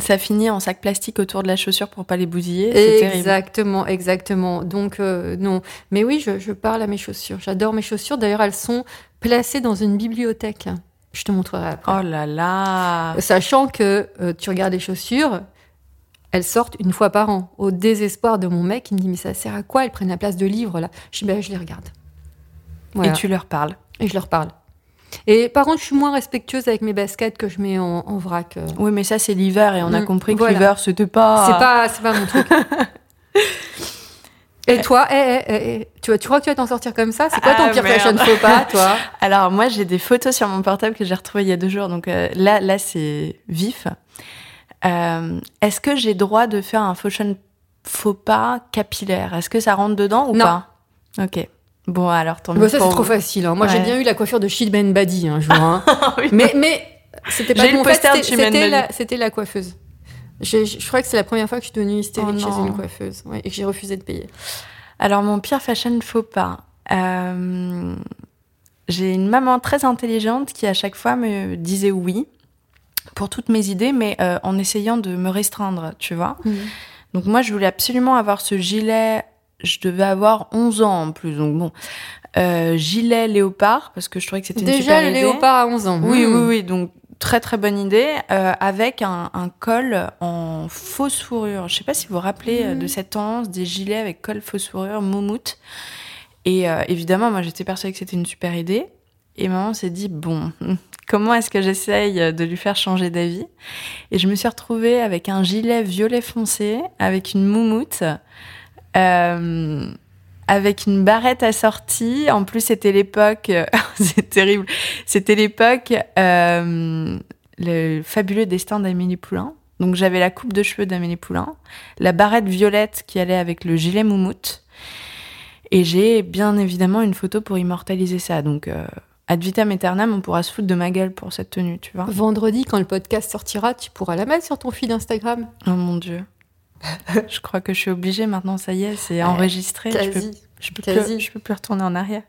Ça finit en sac plastique autour de la chaussure pour pas les bousiller. C'est terrible. Exactement, exactement. Donc euh, non, mais oui, je, je parle à mes chaussures. J'adore mes chaussures. D'ailleurs, elles sont placées dans une bibliothèque. Je te montrerai après. Oh là là. Sachant que euh, tu regardes les chaussures, elles sortent une fois par an. Au désespoir de mon mec, il me dit mais ça sert à quoi Elles prennent la place de livres là? Je dis ben je les regarde. Voilà. Et tu leur parles. Et je leur parle. Et par contre, je suis moins respectueuse avec mes baskets que je mets en, en vrac. euh. Oui, mais ça, c'est l'hiver et on a Mm, compris que voilà. l'hiver, c'était pas. C'est pas, c'est pas mon truc. Et toi, eh, eh, eh, tu, vois, tu crois que tu vas t'en sortir comme ça? C'est quoi ton Ah, pire fashion faux pas, toi? Alors, moi, j'ai des photos sur mon portable que j'ai retrouvées il y a deux jours. Donc euh, là, là c'est vif. Euh, Est-ce que j'ai droit de faire un fashion faux pas capillaire? Est-ce que ça rentre dedans ou Non. pas? Ok. Bon, alors, tant Bah, mieux Ça, pour c'est trop facile. hein. Moi, j'ai bien eu la coiffure de Shit Ben Badi un jour. hein. Oui. mais mais c'était pas J'ai le bon. En fait, poster de c'était- la, la coiffeuse. Je, je, je crois que c'est la première fois que je suis devenue hystérique Oh chez une coiffeuse ouais, et que j'ai refusé de payer. Alors, mon pire fashion faux pas. Euh, j'ai une maman très intelligente qui, à chaque fois, me disait oui pour toutes mes idées, mais euh, en essayant de me restreindre, tu vois. Donc, moi, je voulais absolument avoir ce gilet. Je devais avoir 11 ans en plus, donc bon. Euh, gilet léopard, parce que je trouvais que c'était une Déjà, super le idée. léopard à 11 ans. Oui, Hmm. oui, oui. Donc, très, très bonne idée. euh, avec un, un col en fausse fourrure. Je sais pas si vous vous rappelez de cette tendance des gilets avec col fausse fourrure, moumoute. Et évidemment, moi, j'étais persuadée que c'était une super idée. Et maman s'est dit, bon, comment est-ce que j'essaye de lui faire changer d'avis? Et je me suis retrouvée avec un gilet violet foncé, avec une moumoute, euh, avec une barrette assortie. En plus, c'était l'époque, c'est terrible, c'était l'époque, euh, le fabuleux destin d'Amélie Poulain. Donc j'avais la coupe de cheveux d'Amélie Poulain, la barrette violette qui allait avec le gilet moumoute. Et j'ai bien évidemment une photo pour immortaliser ça. Donc euh, ad vitam aeternam, on pourra se foutre de ma gueule pour cette tenue, tu vois. Vendredi, quand le podcast sortira, tu pourras la mettre sur ton feed Instagram. Oh mon dieu. je crois que je suis obligée maintenant, ça y est, c'est enregistré. Je peux, Quasi. je, peux Quasi. plus, je peux plus retourner en arrière.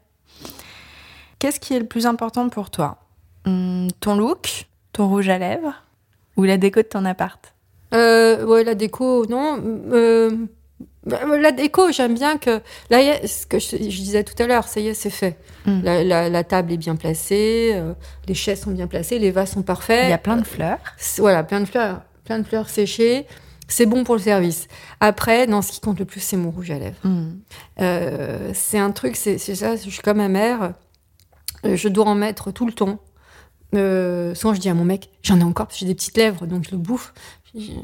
Qu'est-ce qui est le plus important pour toi? Hum, Ton look, ton rouge à lèvres ou la déco de ton appart? Euh, ouais, la déco, non. euh, la déco, j'aime bien que. Là, ce que je, je disais tout à l'heure, ça y est, c'est fait. Mm. La, la- la table est bien placée, euh, les chaises sont bien placées, les vases sont parfaits. Il y a plein de fleurs. Voilà, plein de fleurs, plein de fleurs séchées. C'est bon pour le service. Après, non, ce qui compte le plus, c'est mon rouge à lèvres. Hum. Euh, c'est un truc, c'est ça, je suis comme ma mère, euh, je dois en mettre tout le temps. Euh, souvent, je dis à mon mec, j'en ai encore, parce que j'ai des petites lèvres, donc je le bouffe.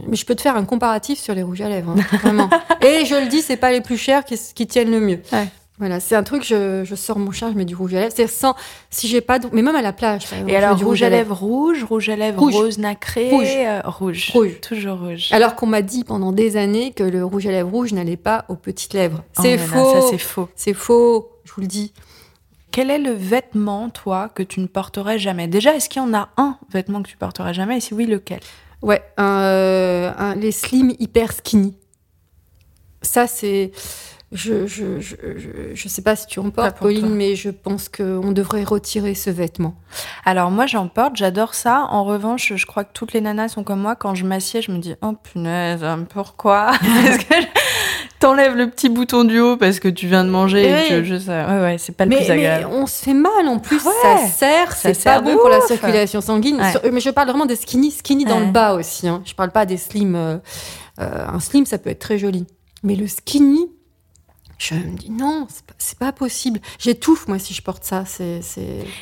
Mais je peux te faire un comparatif sur les rouges à lèvres, hein, vraiment. Et je le dis, c'est pas les plus chers qui, qui tiennent le mieux. Ouais. Voilà, c'est un truc, je, je sors mon chien, je mets du rouge à lèvres. C'est sans, si j'ai pas, de- mais même à la plage. par exemple, Et alors, du rouge à lèvres rouge, rouge à lèvres Rouge. rose nacré, Rouge. euh, rouge. Rouge. Toujours rouge. Alors qu'on m'a dit pendant des années que le rouge à lèvres rouge n'allait pas aux petites lèvres. Oh C'est là faux. ça, c'est faux. c'est faux, je vous le dis. Quel est le vêtement, toi, que tu ne porterais jamais? Déjà, est-ce qu'il y en a un vêtement que tu porterais jamais? Et si oui, lequel? Ouais, un- un- les slim hyper skinny. Ça, c'est. Je, je, je, je, je sais pas si tu en portes, Pauline, toi. mais je pense qu'on devrait retirer ce vêtement. Alors moi j'en porte, j'adore ça. En revanche, je crois que toutes les nanas sont comme moi. Quand je m'assieds, je me dis oh punaise, pourquoi? Parce que je- t'enlèves le petit bouton du haut parce que tu viens de manger. et Oui. que je sais. Ouais ouais, c'est pas le Mais, plus mais agréable. on se fait mal en plus, Ouais, ça sert, ça c'est pas bon pour la circulation sanguine. Ouais. Sur- mais je parle vraiment des skinny, skinny dans le bas aussi. Hein. Je parle pas des slim. euh, euh, un slim, ça peut être très joli. Mais le skinny, je me dis non, c'est pas, possible. J'étouffe moi si je porte ça. C'est.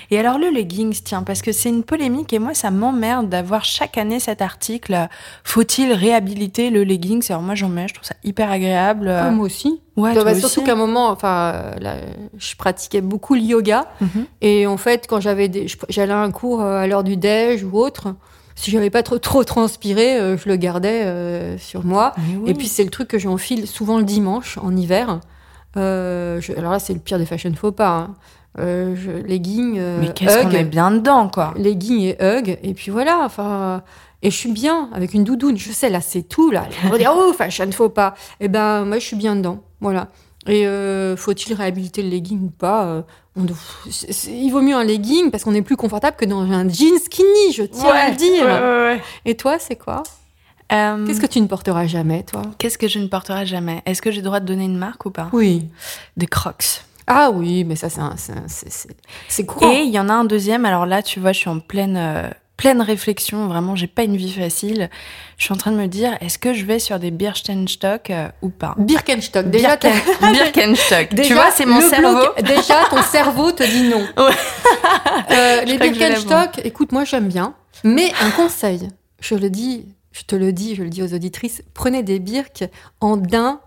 Et alors le leggings, tiens, parce que c'est une polémique et moi ça m'emmerde d'avoir chaque année cet article. euh, Faut-il réhabiliter le leggings? Alors moi j'en mets, je trouve ça hyper agréable. euh, Ah, moi aussi. ouais, Bah, bah, surtout qu'à un moment, enfin, là, je pratiquais beaucoup le yoga. Mhm. Et en fait, quand j'avais j'allais à un cours euh, à l'heure du déj ou autre, si j'avais pas trop, trop transpiré, euh, je le gardais euh, sur moi. Oui. Et puis c'est le truc que j'enfile souvent le dimanche en hiver. Euh, je- alors là, c'est le pire des fashion faux pas. Hein. Euh, je, leggings, euh, mais qu'est-ce qu'on Hug, est bien dedans quoi leggings et hug. Et puis voilà, enfin. Et je suis bien avec une doudoune. Je sais, là, c'est tout. Là, on va dire, oh, fashion faux pas. Et ben, moi, je suis bien dedans. Voilà. Et euh, faut-il réhabiliter le legging ou pas on doit- Il vaut mieux un legging parce qu'on est plus confortable que dans un jean skinny, je tiens à le dire. ouais, ouais, ouais. Et toi, c'est quoi? Euh, Qu'est-ce que tu ne porteras jamais, toi? qu'est-ce que je ne porterai jamais? Est-ce que j'ai le droit de donner une marque ou pas? Oui. Des crocs. Ah oui, mais ça, c'est courant. Et il y en a un deuxième. Alors là, tu vois, je suis en pleine, euh, pleine réflexion. Vraiment, j'ai pas une vie facile. Je suis en train de me dire, est-ce que je vais sur des Birkenstock euh, ou pas? Birkenstock, déjà, Birken- Birkenstock. Déjà, tu vois, c'est mon cerveau. bloc- déjà, ton cerveau te dit non. Ouais. Euh, les Birkenstock, écoute, moi j'aime bien. Mais un conseil, je le dis, je te le dis, je le dis aux auditrices, prenez des birques en daim,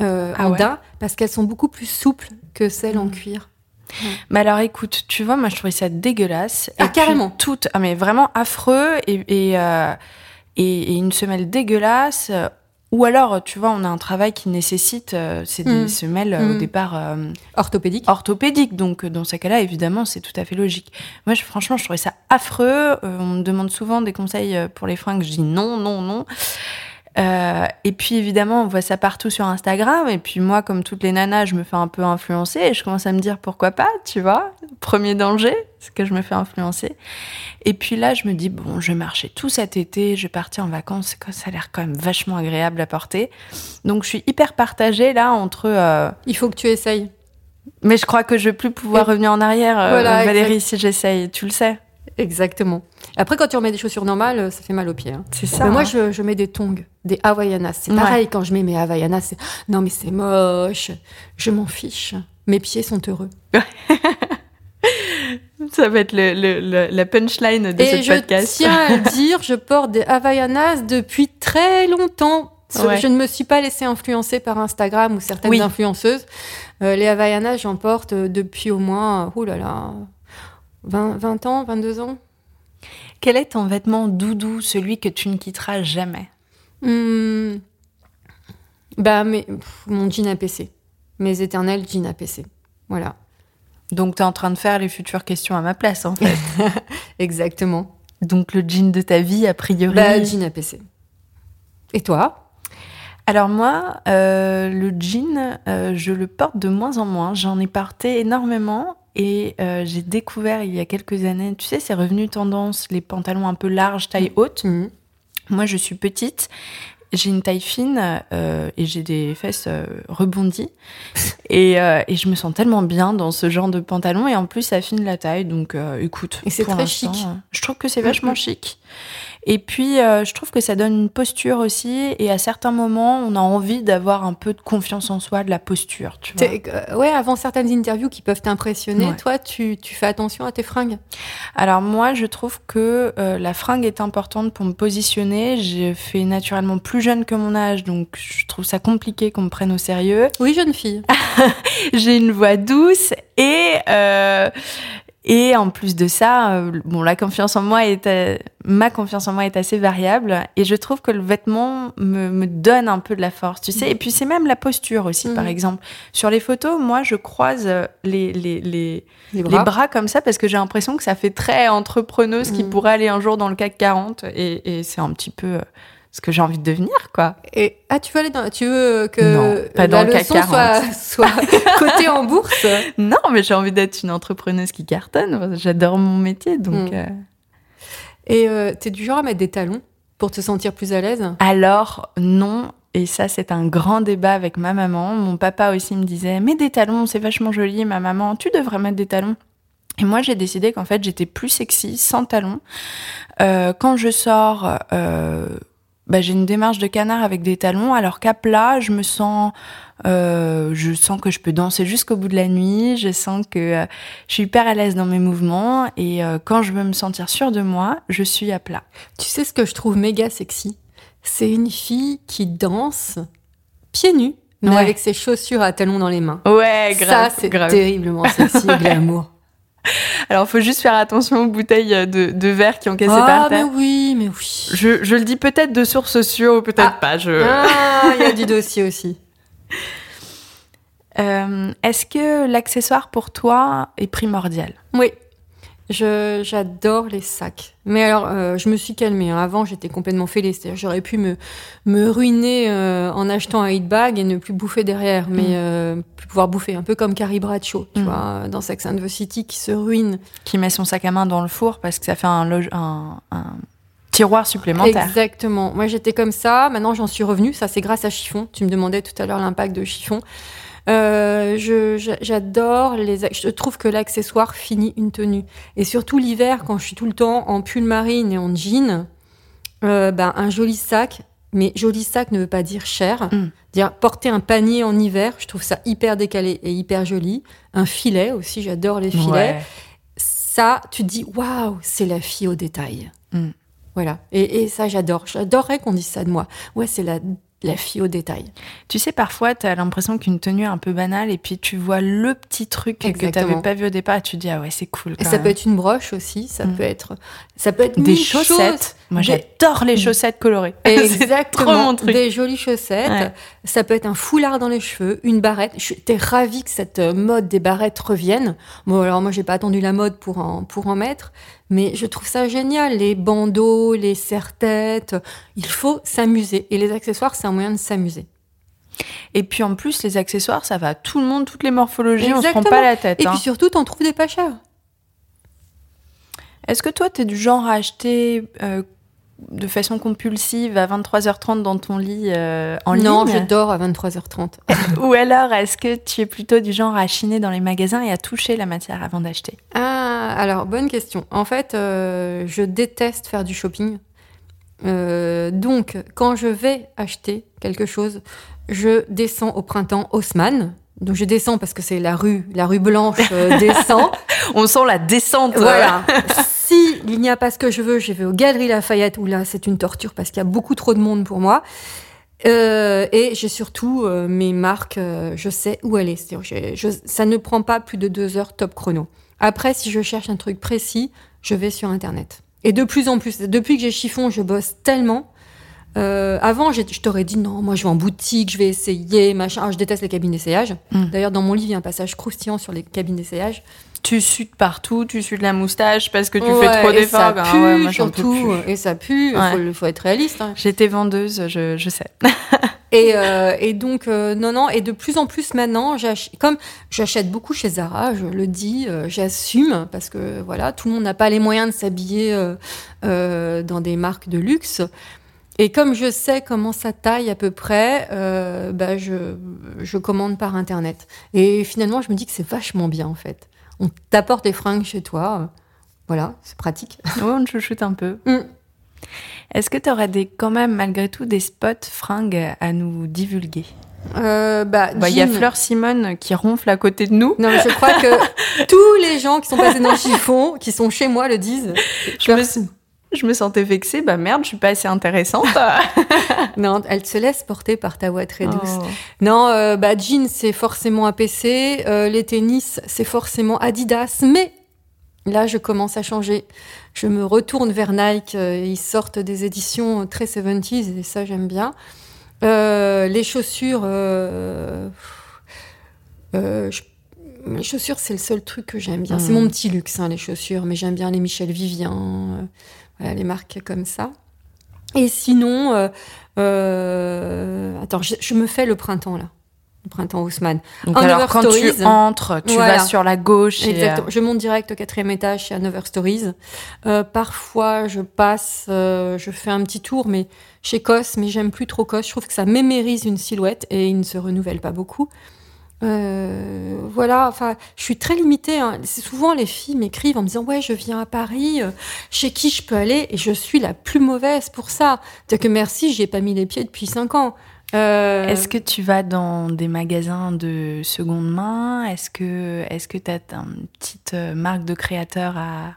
euh, Ah en ouais. daim, parce qu'elles sont beaucoup plus souples que celles en cuir. Mais alors écoute, tu vois, moi je trouvais ça dégueulasse. Ah, Et carrément. Tout, ah, mais vraiment affreux et, et, euh, et- et une semelle dégueulasse. Euh, Ou alors, tu vois, on a un travail qui nécessite, euh, c'est des Mm. semelles euh, au Mm. départ euh, Orthopédique. orthopédiques. Donc euh, dans ces cas-là, évidemment, c'est tout à fait logique. Moi, je- franchement, je trouvais ça affreux. Euh, on me demande souvent des conseils euh, pour les fringues. Je dis non, non, non. Euh, et puis évidemment, on voit ça partout sur Instagram. Et puis moi, comme toutes les nanas, je me fais un peu influencer et je commence à me dire pourquoi pas, tu vois? Premier danger, c'est que je me fais influencer. Et puis là, je me dis bon, je vais marcher tout cet été, je vais partir en vacances. Ça a l'air quand même vachement agréable à porter. Donc je suis hyper partagée là entre. euh, Il faut que tu essayes. mais je crois que je vais plus pouvoir Et- revenir en arrière, euh, Voilà, Valérie, si j'essaye. Tu le sais. Exactement. Après, quand tu remets des chaussures normales, euh, ça fait mal aux pieds. hein. C'est ça. Mais moi, hein. je, je mets des tongs, des Havaianas. C'est Ouais. pareil, quand je mets mes Havaianas, c'est non, mais c'est moche. Je m'en fiche. Mes pieds sont heureux. Ça va être le, le- le- la punchline de Et ce je podcast. tiens à le dire, je porte des Havaianas depuis très longtemps. Ouais. Je ne me suis pas laissée influencer par Instagram ou certaines Oui. influenceuses. Euh, les Havaianas, j'en porte euh, depuis au moins, là, 20, 20 ans, 22 ans. Quel est ton vêtement doudou, celui que tu ne quitteras jamais? Hmm. Bah, mais, pff, mon jean APC. Mes éternels jeans APC. Voilà. Donc, tu es en train de faire les futures questions à ma place, en fait. Exactement. Donc, le jean de ta vie, a priori. Bah, jean APC. Et toi? Alors, moi, euh, le jean, euh, je le porte de moins en moins. J'en ai porté énormément. Et euh, j'ai découvert il y a quelques années, tu sais, c'est revenu tendance, les pantalons un peu larges, taille haute. Mhm. Moi, je suis petite, j'ai une taille fine euh, et j'ai des fesses euh, rebondies. et, et je me sens tellement bien dans ce genre de pantalon. Et en plus, ça affine la taille. Donc, écoute. Et c'est très chic. Je trouve que c'est vachement chic. Et puis, euh, je trouve que ça donne une posture aussi. Et à certains moments, on a envie d'avoir un peu de confiance en soi, de la posture. Tu vois. Euh, Ouais, avant certaines interviews qui peuvent t'impressionner, Ouais. toi, tu, tu fais attention à tes fringues? Alors moi, je trouve que euh, la fringue est importante pour me positionner. J'ai fait naturellement plus jeune que mon âge, donc je trouve ça compliqué qu'on me prenne au sérieux. Oui, jeune fille. J'ai une voix douce et euh, et en plus de ça, euh, bon, la confiance en moi est euh, ma confiance en moi est assez variable et je trouve que le vêtement me, me donne un peu de la force, tu sais. Et puis c'est même la posture aussi, par Mhm. exemple. Sur les photos, moi, je croise euh, les les les Les les bras comme ça parce que j'ai l'impression que ça fait très entrepreneuse qui Mm. pourrait aller un jour dans le CAC 40 et, et c'est un petit peu ce que j'ai envie de devenir quoi. Et ah, tu veux aller dans, tu veux que Non, pas la dans le CAC leçon 40. soit, soit cotée en bourse Non, mais j'ai envie d'être une entrepreneuse qui cartonne. J'adore mon métier donc. Mm. euh, Et euh, t'es du genre à mettre des talons pour te sentir plus à l'aise? Alors non. Et ça, c'est un grand débat avec ma maman. Mon papa aussi me disait, mets des talons, c'est vachement joli. Ma maman, tu devrais mettre des talons. Et moi, j'ai décidé qu'en fait, j'étais plus sexy sans talons. Euh, quand je sors, euh, bah, j'ai une démarche de canard avec des talons, alors qu'à plat, je me sens, euh, je sens que je peux danser jusqu'au bout de la nuit. Je sens que euh, je suis hyper à l'aise dans mes mouvements. Et euh, quand je veux me sentir sûre de moi, je suis à plat. Tu sais ce que je trouve méga sexy? C'est une fille qui danse pieds nus, mais Ouais. avec ses chaussures à talons dans les mains. Ouais, Ça, c'est terriblement sexy glamour. Alors, faut juste faire attention aux bouteilles de, de verre qui ont cassé ah, par mais oui, mais oui. Je, je le dis peut-être de sources ou peut-être Ah. pas. Je... Ah, il y a du dossier aussi. Euh, Est-ce que l'accessoire pour toi est primordial? Oui, j'adore les sacs. Mais alors, euh, je me suis calmée. hein. Avant, j'étais complètement fêlée. C'est-à-dire, j'aurais pu me, me ruiner euh, en achetant un hit bag et ne plus bouffer derrière, mais Mm. euh, plus pouvoir bouffer. Un peu comme Carrie Bradshaw, tu Mm. vois, dans Sex and the City, qui se ruine. Qui met son sac à main dans le four parce que ça fait un, loge- un, un tiroir supplémentaire. Exactement. Moi, j'étais comme ça. Maintenant, j'en suis revenue. Ça, c'est grâce à Chiffon. Tu me demandais tout à l'heure l'impact de Chiffon. Euh, J'adore les. Je trouve que l'accessoire finit une tenue. Et surtout l'hiver, quand je suis tout le temps en pull marine et en jean, euh, ben, un joli sac. Mais joli sac ne veut pas dire cher. Mm. Dire porter un panier en hiver, je trouve ça hyper décalé et hyper joli. Un filet aussi, j'adore les filets. Ouais. Ça, tu te dis waouh, c'est la fille au détail. Mm. Voilà. Et, et ça, j'adore. J'adorerais qu'on dise ça de moi. Ouais, c'est la, la fille au détail. Tu sais, parfois, tu as l'impression qu'une tenue est un peu banale et puis tu vois le petit truc que tu n'avais pas vu au départ et tu te dis, ah ouais, c'est cool. Et ça même. peut être une broche aussi. Ça Mm. peut être. Ça peut être des chaussettes. choses. Moi, Des- j'adore les chaussettes colorées. Exactement. mon truc. Des jolies chaussettes. Ouais. Ça peut être un foulard dans les cheveux, une barrette. J'étais ravie que cette euh, mode des barrettes revienne. Bon, alors moi, j'ai pas attendu la mode pour en, pour en mettre, mais je trouve ça génial. Les bandeaux, les serre-têtes. Il faut s'amuser. Et les accessoires, c'est un moyen de s'amuser. Et puis en plus, les accessoires, ça va à tout le monde, toutes les morphologies, on se prend Exactement. pas la tête. Et hein. puis surtout, t'en trouves des pas chers. Est-ce que toi, tu es du genre à acheter euh, de façon compulsive à 23h30 dans ton lit euh, en non, ligne? je dors à 23h30. Ou alors, est-ce que tu es plutôt du genre à chiner dans les magasins et à toucher la matière avant d'acheter? Ah, alors bonne question. En fait, euh, je déteste faire du shopping. Donc, quand je vais acheter quelque chose, je descends au printemps Haussmann. Donc, je descends parce que c'est la rue, la rue blanche euh, descend. On sent la descente. voilà. il n'y a pas ce que je veux, je vais aux Galeries Lafayette où là, c'est une torture parce qu'il y a beaucoup trop de monde pour moi. Euh, et j'ai surtout euh, mes marques, euh, je sais où j'ai- je- ça ne prend pas plus de deux heures top chrono. Après, si je cherche un truc précis, je vais sur Internet. Et de plus en plus, depuis que j'ai chiffon, je bosse tellement. Avant, je t'aurais dit non, moi je vais en boutique, je vais essayer, machin. Alors, je déteste les cabines d'essayage. Mm. D'ailleurs, dans mon livre, il y a un passage croustillant sur les cabines d'essayage. Tu sues de partout, tu sues de la moustache parce que tu Ouais, fais trop d'efforts. ça pue, ouais, moi, surtout, et ça pue. Il Ouais. faut, faut être réaliste. hein. J'étais vendeuse, je, je sais. Et, euh, et donc, euh, non, non, et de plus en plus maintenant, comme j'achète beaucoup chez Zara, je le dis, euh, j'assume, parce que voilà, tout le monde n'a pas les moyens de s'habiller dans des marques de luxe. Et comme je sais comment ça taille à peu près, euh, bah je, je commande par Internet. Et finalement, je me dis que c'est vachement bien, en fait. On t'apporte les fringues chez toi. Voilà, c'est pratique. Ouais, on te chouchoute un peu. Mm. Est-ce que tu aurais des, quand même, malgré tout, des spots fringues à nous divulguer? Euh, bah, Bah, Il y a. Fleur Simone qui ronfle à côté de nous. Non, mais je crois que tous les gens qui sont passés dans le chiffon, qui sont chez moi, le disent. Je me, je me sentais vexée. Bah merde, je suis pas assez intéressante. Non, elle se laisse porter par ta voix très douce. Oh. Non, euh, bah, jean, c'est forcément APC. Euh, les tennis, c'est forcément Adidas. Mais là, je commence à changer. Je me retourne vers Nike. euh, Ils sortent des éditions très 70s et ça, j'aime bien. Euh, les chaussures. je- Les chaussures, c'est le seul truc que j'aime bien. C'est Mm. mon petit luxe, hein, les chaussures. Mais j'aime bien les Michel Vivien, voilà, les marques comme ça. Et sinon, euh, euh, attends, je, je me fais le printemps là, le printemps Haussmann. Donc alors, quand tu entres, tu Voilà. vas sur la gauche. Exactement. euh, Je monte direct au quatrième étage chez Hanover Stories. Euh, parfois, je passe, je fais un petit tour, mais chez Cos, mais j'aime plus trop Cos. Je trouve que ça mémérise une silhouette et il ne se renouvelle pas beaucoup. Euh, voilà, enfin, je suis très limitée. hein. C'est souvent les filles m'écrivent en me disant ouais, je viens à Paris, euh, chez qui je peux aller? Et je suis la plus mauvaise pour ça. C'est que merci, j'y ai pas mis les pieds depuis cinq ans. Euh, Est-ce que tu vas dans des magasins de seconde main? Est-ce que est-ce que tu as une petite marque de créateur à,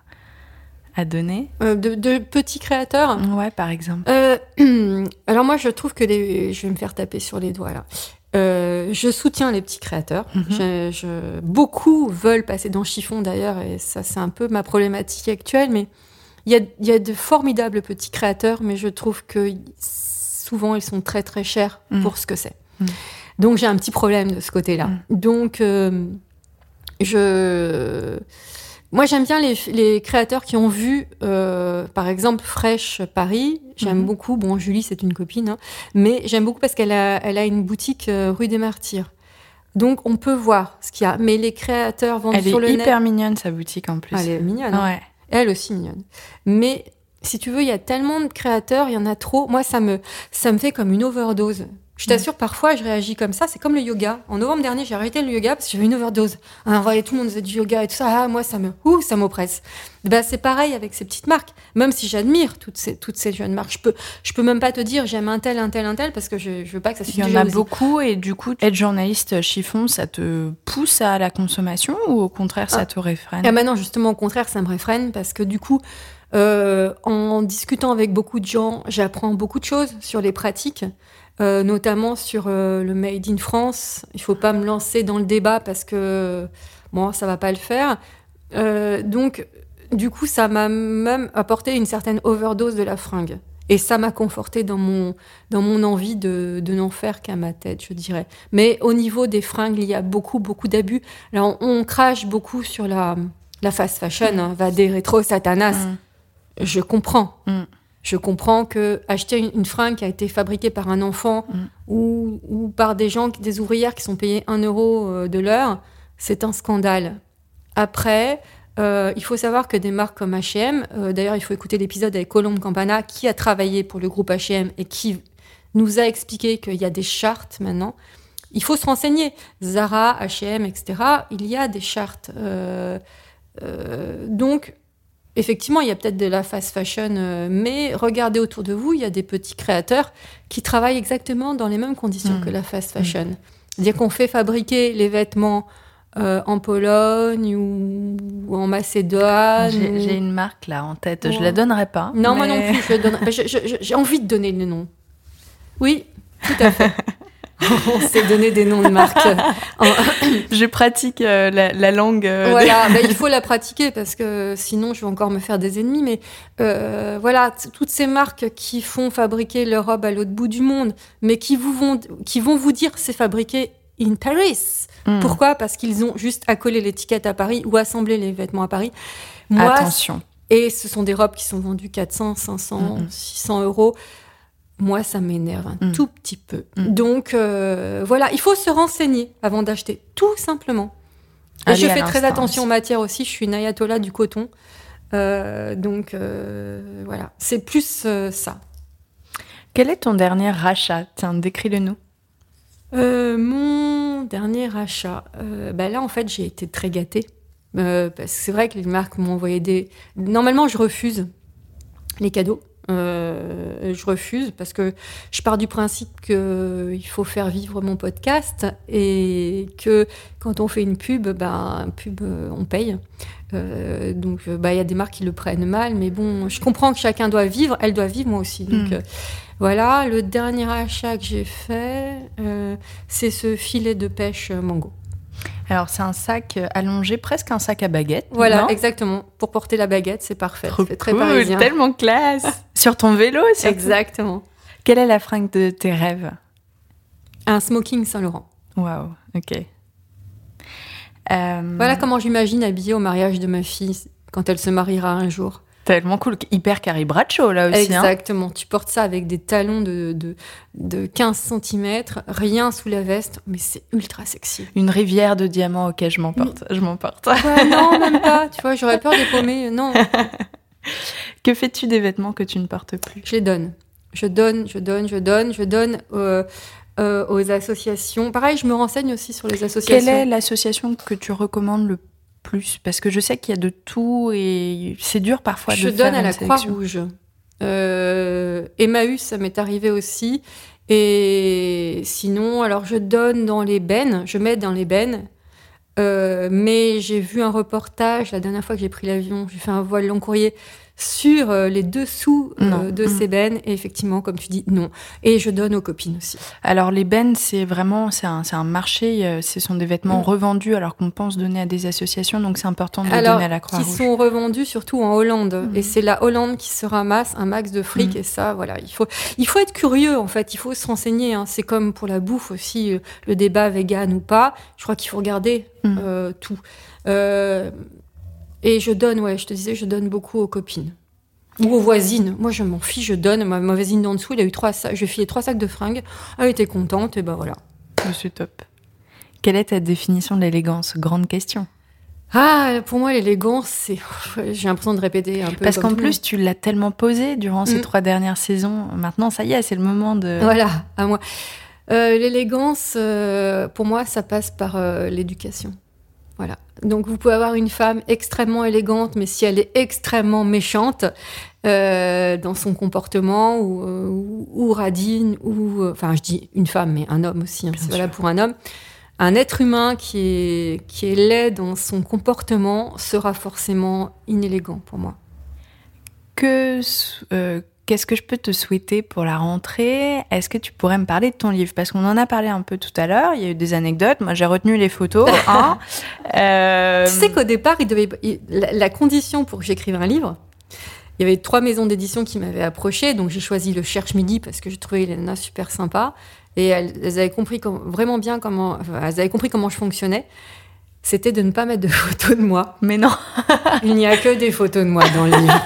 à donner? Euh, de, de petits créateurs? Ouais, par exemple. Euh, alors moi, je trouve que les... Je vais me faire taper sur les doigts là. Euh, je soutiens les petits créateurs. Mhm. Je- je- Beaucoup veulent passer dans le chiffon d'ailleurs, et ça c'est un peu ma problématique actuelle. Mais il y a, il y a de formidables petits créateurs, mais je trouve que souvent ils sont très très chers Mhm. pour ce que c'est. Mhm. Donc j'ai un petit problème de ce côté-là. Donc euh, je moi, j'aime bien les, les créateurs qui ont vu, euh, par exemple, Fresh Paris. J'aime Mhm. beaucoup. Bon, Julie, c'est une copine, hein, mais j'aime beaucoup parce qu'elle a, elle a une boutique euh, rue des Martyrs. Donc, on peut voir ce qu'il y a. Mais les créateurs vendent Elle sur est le hyper net. mignonne sa boutique en plus. Ah, elle est mignonne. hein. Ouais. Elle aussi mignonne. Mais si tu veux, il y a tellement de créateurs, il y en a trop. Moi, ça me, ça me fait comme une overdose. Je t'assure, parfois, je réagis comme ça. C'est comme le yoga. En novembre dernier, j'ai arrêté le yoga parce que j'avais une overdose. Voyait tout le monde faisait du yoga et tout ça. Ah, moi, ça me, ouh, ça m'oppresse. Ben, c'est pareil avec ces petites marques. Même si j'admire toutes ces, toutes ces jeunes marques, je peux, je peux même pas te dire j'aime un tel, un tel, un tel parce que je, je veux pas que ça Il y en a beaucoup et du coup, être journaliste chiffon, ça te pousse à la consommation ou au contraire, ça Ah. te réfrène? Ah, maintenant, justement, au contraire, ça me réfrène parce que du coup, euh, en discutant avec beaucoup de gens, j'apprends beaucoup de choses sur les pratiques, euh, notamment sur euh, le Made in France. Il faut pas me lancer dans le débat parce que bon, ça va pas le faire. Euh, donc, du coup, ça m'a même apporté une certaine overdose de la fringue. Et ça m'a conforté dans mon, dans mon envie de, de n'en faire qu'à ma tête, je dirais. Mais au niveau des fringues, il y a beaucoup, beaucoup d'abus. On, on crache beaucoup sur la, la fast fashion, hein, va des rétro satanas. Mm. Je comprends. Mm. Je comprends que acheter une, une fringue qui a été fabriquée par un enfant Mm. ou, ou par des gens, des ouvrières qui sont payées 1 euro euh, de l'heure, c'est un scandale. Après, euh, il faut savoir que des marques comme H&M, euh, d'ailleurs, il faut écouter l'épisode avec Colombe Campana, qui a travaillé pour le groupe H&M et qui nous a expliqué qu'il y a des chartes maintenant. Il faut se renseigner. Zara, H&M, etc. Il y a des chartes. Euh, donc, effectivement, il y a peut-être de la fast fashion, euh, mais regardez autour de vous, il y a des petits créateurs qui travaillent exactement dans les mêmes conditions Mm. que la fast fashion. C'est-à-dire qu'on fait fabriquer les vêtements euh, en Pologne ou, ou en Macédoine. J'ai ou- une marque là en tête, je Ouais. la donnerai pas. Non, moi non plus, je je- je- je- j'ai envie de donner le nom. Oui, tout à fait. On s'est donné des noms de marques. Je pratique euh, la, la langue. euh, voilà, bah, il faut la pratiquer parce que sinon je vais encore me faire des ennemis. Mais euh, voilà, toutes ces marques qui font fabriquer leur robe à l'autre bout du monde, mais qui vous vont, qui vont vous dire c'est fabriqué in Paris. Hmm. Pourquoi? Parce qu'ils ont juste accolé l'étiquette à Paris ou assemblé les vêtements à Paris. Moi, Attention. et ce sont des robes qui sont vendues 400, 500, Mhm. 600 euros. Moi, ça m'énerve un Mhm. tout petit peu. Mhm. Donc, euh, voilà, il faut se renseigner avant d'acheter, tout simplement. Et je fais très attention aux matières aussi. Je suis une ayatollah du coton. Euh, donc, euh, voilà, c'est plus ça. Quel est ton dernier rachat? Tiens, décris-le-nous. Euh, mon dernier achat, euh, bah là en fait j'ai été très gâtée parce que c'est vrai que les marques m'ont envoyé des. Normalement je refuse les cadeaux. Euh, je refuse parce que je pars du principe que il faut faire vivre mon podcast et que quand on fait une pub, ben pub euh, on paye. Euh, donc euh, bah il y a des marques qui le prennent mal, mais bon je comprends que chacun doit vivre, elle doit vivre moi aussi. Donc Mm. euh, voilà, le dernier achat que j'ai fait, euh, c'est ce filet de pêche euh, mango. Alors, c'est un sac euh, allongé, presque un sac à baguette. Voilà, exactement. Pour porter la baguette, c'est parfait. Trop C'est très cool, parisien. tellement classe. Sur ton vélo, surtout. Exactement. Quelle est la fringue de tes rêves? Un smoking Saint-Laurent. Waouh, ok. Euh, Voilà comment j'imagine habillée au mariage de ma fille quand elle se mariera un jour. Tellement cool. Hyper Carrie Bradshaw, là aussi. hein. Exactement. Tu portes ça avec des talons de, de, de 15 cm, rien sous la veste, mais c'est ultra sexy. Une rivière de diamants, ok, je m'emporte. Je m'emporte. Ouais, non, même pas. Tu vois, j'aurais peur de paumer. Non, que fais-tu des vêtements que tu ne portes plus? Je les donne. Je donne, je donne, je donne, je donne euh, euh, aux associations. Pareil, je me renseigne aussi sur les associations. Quelle est l'association que tu recommandes le plus Parce que je sais qu'il y a de tout et c'est dur parfois Je de donne à la. Croix-Rouge. Euh, Emmaüs, ça m'est arrivé aussi. Et sinon, alors je donne dans les bennes, je mets dans les bennes. Euh, mais j'ai vu un reportage la dernière fois que j'ai pris l'avion, j'ai fait un voile long courrier sur euh, les dessous euh, de Mm. ces bennes. Et effectivement, comme tu dis, non. Et je donne aux copines aussi. Alors les bennes, c'est vraiment c'est un, c'est un marché. euh, Ce sont des vêtements Mm. revendus alors qu'on pense donner à des associations. Donc c'est important de Alors, donner à la qui Croix-Rouge. sont revendus surtout en Hollande. Mhm. Et c'est la Hollande qui se ramasse un max de fric. Et ça, voilà, il faut, il faut être curieux, en fait. Il faut se renseigner. hein. C'est comme pour la bouffe aussi, euh, le débat vegan ou pas. Je crois qu'il faut regarder euh, tout. Euh, et je donne, ouais, je te disais, je donne beaucoup aux copines. Ou aux voisines. Moi, je m'en fiche, je donne. Ma, ma voisine d'en dessous, elle a eu trois sacs. Je filé trois sacs de fringues. Elle était contente, et ben voilà. Je suis top. Quelle est ta définition de l'élégance? Grande question. Ah, pour moi, l'élégance, c'est. J'ai l'impression de répéter un peu. Parce qu'en plus, tu l'as tellement posé durant ces Mm. trois dernières saisons. Maintenant, ça y est, c'est le moment de. Voilà, à moi. Euh, l'élégance, euh, pour moi, ça passe par euh, l'éducation. Voilà. Donc, vous pouvez avoir une femme extrêmement élégante, mais si elle est extrêmement méchante euh, dans son comportement ou, euh, ou, ou radine, ou. euh, Enfin, je dis une femme, mais un homme aussi, hein, c'est valable pour un homme. Un être humain qui est, qui est laid dans son comportement sera forcément inélégant pour moi. Que, euh, qu'est-ce que je peux te souhaiter pour la rentrée? Est-ce que tu pourrais me parler de ton livre? Parce qu'on en a parlé un peu tout à l'heure. Il y a eu des anecdotes. Moi, j'ai retenu les photos. hein. Euh, Tu sais qu'au départ, il devait, il- la, la condition pour que j'écrive un livre, il y avait trois maisons d'édition qui m'avaient approché, donc j'ai choisi le Cherche Midi parce que je trouvais Elena super sympa et elles, elles avaient compris com- vraiment bien comment, enfin, elles avaient compris comment je fonctionnais. C'était de ne pas mettre de photos de moi. Mais non. Il n'y a que des photos de moi dans le livre.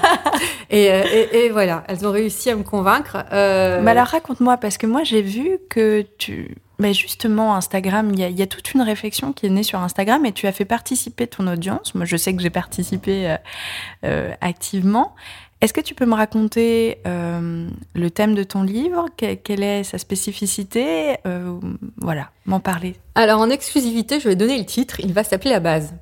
Et, euh, et- et voilà, elles ont réussi à me convaincre. Euh, Mais alors raconte-moi, parce que moi j'ai vu que tu... Mais justement, Instagram, il y, a- il y a toute une réflexion qui est née sur Instagram et tu as fait participer ton audience. Moi je sais que j'ai participé euh, euh, activement. Est-ce que tu peux me raconter euh, le thème de ton livre? Que- Quelle est sa spécificité? Euh, Voilà, m'en parler. Alors en exclusivité, je vais donner le titre. Il va s'appeler La base.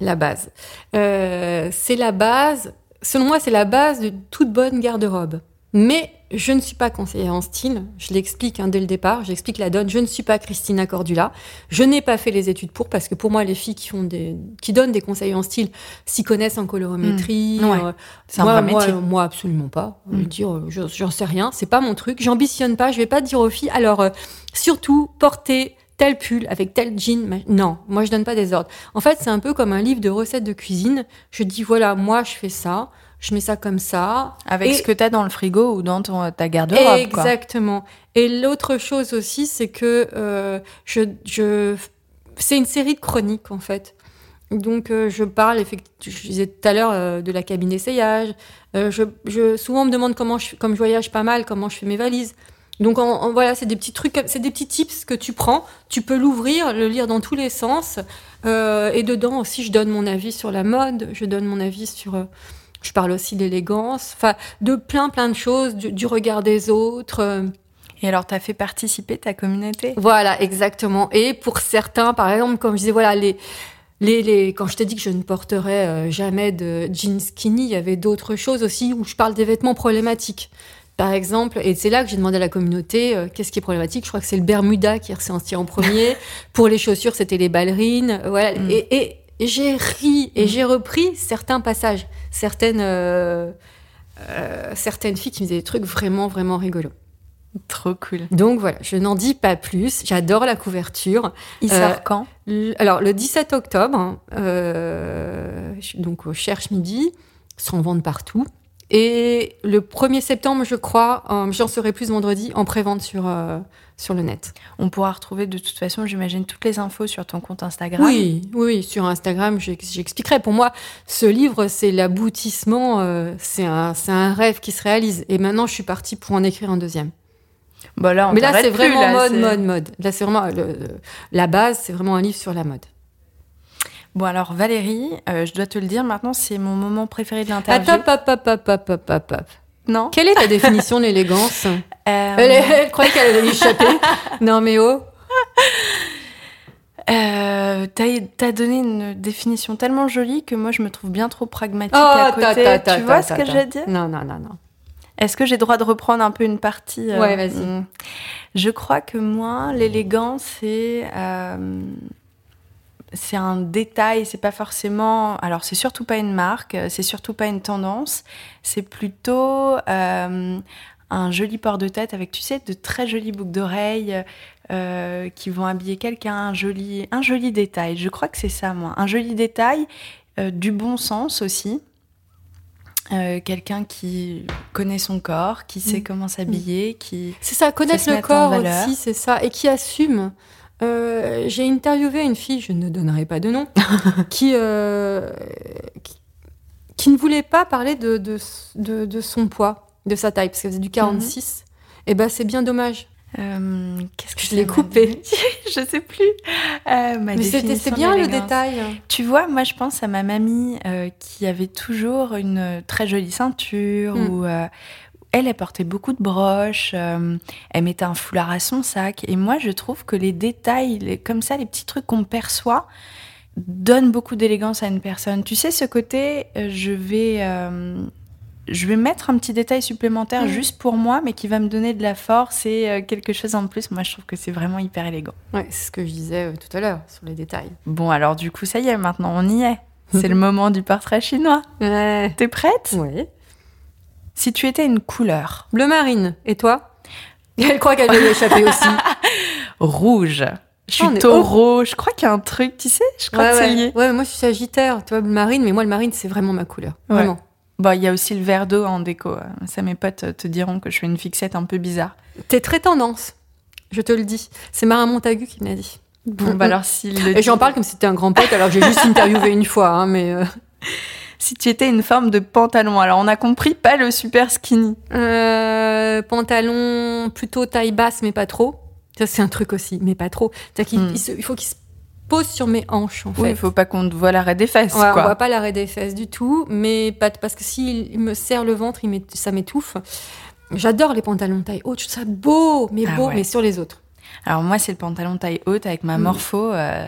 La base. Euh, c'est la base. Selon moi, c'est la base de toute bonne garde-robe. Mais je ne suis pas conseillère en style. Je l'explique hein, dès le départ. J'explique la donne. Je ne suis pas Christina Cordula. Je n'ai pas fait les études pour parce que pour moi, les filles qui font des, qui donnent des conseils en style s'y connaissent en colorimétrie. Mmh. Ouais. euh, C'est un moi, vrai moi, métier. moi, absolument pas. Je Mm. dire, euh, je- j'en sais rien. C'est pas mon truc. J'ambitionne pas. Je vais pas dire aux filles. Alors, euh, surtout, porter tel pull avec tel jean. Non, moi, je donne pas des ordres. En fait, c'est un peu comme un livre de recettes de cuisine. Je dis, voilà, moi, je fais ça. Je mets ça comme ça. Avec Et- ce que tu as dans le frigo ou dans ton, ta garde-robe. quoi. Exactement. Et l'autre chose aussi, c'est que euh, je, je, c'est une série de chroniques en fait. Donc euh, je parle, effect- je disais tout à l'heure euh, de la cabine d'essayage. Euh, je, je, souvent on me demande comment je, comme je voyage pas mal, comment je fais mes valises. Donc en, en- voilà, c'est des petits trucs, c'est des petits tips que tu prends. Tu peux l'ouvrir, le lire dans tous les sens. Euh, et dedans aussi, je donne mon avis sur la mode. Je donne mon avis sur. euh, je parle aussi d'élégance, enfin de plein plein de choses, du, du regard des autres. euh, Et alors, tu as fait participer ta communauté? Voilà, exactement. Et pour certains, par exemple, comme je disais, voilà, les, les, les, quand je t'ai dit que je ne porterais jamais de jeans skinny, il y avait d'autres choses aussi où je parle des vêtements problématiques. Par exemple, et c'est là que j'ai demandé à la communauté euh, qu'est-ce qui est problématique? Je crois que c'est le Bermuda qui est ressorti en premier. Pour les chaussures, c'était les ballerines. Euh, Voilà. Mm. Et, et, et j'ai ri et j'ai repris certains passages, certaines, euh, euh, certaines filles qui me disaient des trucs vraiment, vraiment rigolos. Trop cool. Donc voilà, je n'en dis pas plus. J'adore la couverture. Il Euh, sort quand? Alors, le 17 octobre, hein, euh, donc au Cherche Midi, s'en vendent partout. Et le 1er septembre, je crois, euh, j'en saurai plus vendredi, en pré-vente sur, euh, sur le net. On pourra retrouver de toute façon, j'imagine, toutes les infos sur ton compte Instagram. Oui, oui, sur Instagram, j'ex- j'expliquerai. Pour moi, ce livre, c'est l'aboutissement, euh, c'est un, un rêve qui se réalise. Et maintenant, je suis partie pour en écrire un deuxième. Bon, là, on Mais là, c'est vraiment là, mode, mode, mode. Là, c'est vraiment le- le- la base, c'est vraiment un livre sur la mode. Bon, alors Valérie, euh, je dois te le dire maintenant, c'est mon moment préféré de l'interview. Attends, hop, hop, hop, hop, hop, hop, hop. Non Quelle est ta définition de l'élégance Euh, elle, elle croyait qu'elle allait échapper. Non, mais oh. euh, T'as donné une définition tellement jolie que moi, je me trouve bien trop pragmatique Oh, à côté. ta, ta, ta, tu vois ce que veux dire? Non, non, non, non. Est-ce que j'ai droit de reprendre un peu une partie euh, Ouais, vas-y. hmm? Je crois que moi, l'élégance, c'est euh, c'est un détail. C'est pas forcément. Alors, c'est surtout pas une marque. euh, C'est surtout pas une tendance. C'est plutôt euh, un joli port de tête avec, tu sais, de très jolies boucles d'oreilles euh, qui vont habiller quelqu'un. Un joli, un joli détail. Je crois que c'est ça, moi. Un joli détail, euh, du bon sens aussi. Euh, quelqu'un qui connaît son corps, qui sait Mm. comment s'habiller, qui C'est ça, connaître le corps aussi, c'est ça. Et qui assume. Euh, J'ai interviewé une fille, je ne donnerai pas de nom, qui, euh, qui, qui ne voulait pas parler de, de, de, de son poids, de sa taille, parce qu'elle faisait du 46. Et ben, c'est bien dommage. Euh, qu'est-ce que Je l'ai coupé. je sais plus. Ma Mais c'était bien le détail. Tu vois, moi je pense à ma mamie qui avait toujours une très jolie ceinture Mm. ou elle, elle portait beaucoup de broches, euh, elle mettait un foulard à son sac. Et moi je trouve que les détails, les- comme ça, les petits trucs qu'on perçoit, donnent beaucoup d'élégance à une personne. Tu sais, ce côté, euh, je vais. euh, je vais mettre un petit détail supplémentaire juste pour moi, mais qui va me donner de la force et euh, quelque chose en plus. Moi, je trouve que c'est vraiment hyper élégant. Ouais, c'est ce que je disais tout à l'heure sur les détails. Bon, alors du coup, ça y est, maintenant on y est. C'est le moment du portrait chinois. Ouais. T'es prête? Ouais. Si tu étais une couleur Bleu marine. Et toi Elle croit qu'elle va lui échapper aussi. rouge, je suis Oh, taureau, je crois qu'il y a un truc, tu sais, je crois ouais, que c'est lié. Ouais, moi je suis sagittaire, tu vois, bleu marine, mais moi le marine c'est vraiment ma couleur. Ouais. Vraiment. Bon, il y a aussi le verre d'eau en déco. Ça, mes potes te diront que je fais une fixette un peu bizarre. T'es très tendance, je te le dis. C'est Marin Montagu qui me l'a dit. Bon, bah alors, s'il le Et j'en parle comme si c'était un grand pote, alors j'ai juste interviewé une fois, hein, mais. euh, si tu étais une forme de pantalon, alors on a compris, pas le super skinny. Euh, pantalon plutôt taille basse, mais pas trop. Ça, c'est un truc aussi, mais pas trop. Hmm. il se- il faut qu'il se pose sur mes hanches, en fait. Oui, il faut pas qu'on voit l'arrêt des fesses, Ouais, on quoi. voit pas l'arrêt des fesses du tout, mais pas, parce que s'il me serre le ventre, il ça m'étouffe. J'adore les pantalons taille haute, je trouve ça beau, mais Ah beau, ouais. mais sur les autres. Alors moi, c'est le pantalon taille haute avec ma Mm. morpho. euh,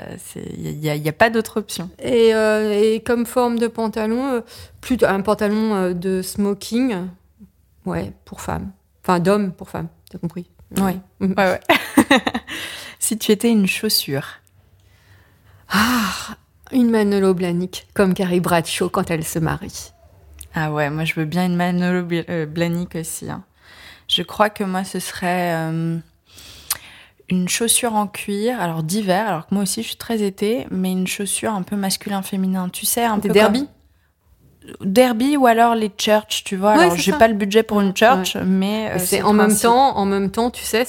Il n'y a, y a pas d'autre option. Et, euh, et comme forme de pantalon, euh, plutôt un pantalon euh, de smoking, ouais, pour femme. Enfin, d'homme pour femme, t'as compris Ouais. Mhm. Ouais, ouais. si tu étais une chaussure. Ah, une Manolo Blahnik, comme Carrie Bradshaw quand elle se marie. Ah ouais, moi je veux bien une Manolo Bl- euh, Blahnik aussi. hein. Je crois que moi ce serait euh, une chaussure en cuir, alors d'hiver, alors que moi aussi je suis très été, mais une chaussure un peu masculin-féminin. Tu sais, un Des peu derby comme- Derby ou alors les church, tu vois. Ouais, alors j'ai pas le budget pour une church, mais. euh, c'est en même temps, en même temps, tu sais,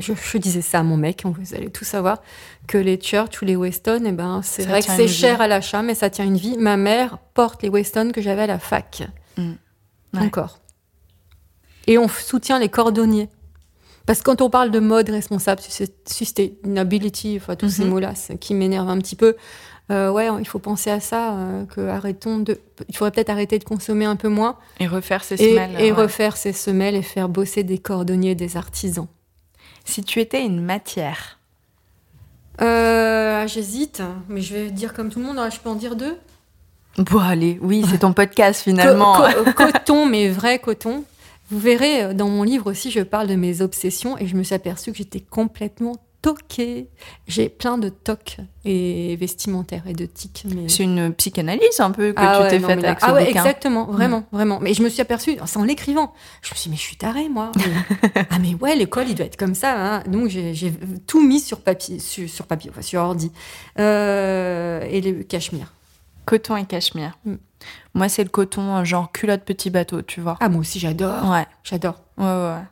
je, je disais ça à mon mec, vous allez tout savoir, que les Church ou les Weston, eh ben, c'est vrai que c'est cher à l'achat, mais ça tient une vie. Ma mère porte les Weston que j'avais à la fac. Mm. Ouais. Encore. Et on soutient les cordonniers. Parce que quand on parle de mode responsable, sus- sustainability, enfin tous ces Mhm. mots-là, qui m'énervent un petit peu, euh, ouais, il faut penser à ça, euh, que arrêtons de, il faudrait peut-être arrêter de consommer un peu moins Et refaire ses et, semelles. et ouais. refaire ses semelles et faire bosser des cordonniers, des artisans. Si tu étais une matière. Euh, J'hésite, mais je vais dire comme tout le monde, hein, je peux en dire deux. Bon, allez, oui, c'est ton podcast finalement. Co- co- coton, mais vrai coton. Vous verrez, euh, dans mon livre aussi, je parle de mes obsessions et je me suis aperçue que j'étais complètement toquée. J'ai plein de tocs et vestimentaires et de tics. Mais... C'est une psychanalyse un peu que Ah tu ouais, t'es faite avec ce Ah ouais, bouquin. exactement, vraiment, vraiment. Mais je me suis aperçue, c'est en l'écrivant. Je me suis dit, mais je suis tarée, moi. Ah, mais ouais, l'école, il doit être comme ça. hein. Donc, j'ai j'ai tout mis sur papier, sur, sur papier, enfin, sur ordi. Euh, et le cachemire. Coton et cachemire. Mm. Moi, c'est le coton euh, genre culotte petit bateau, tu vois. Ah, moi aussi, j'adore. Ouais, J'adore. ouais, ouais.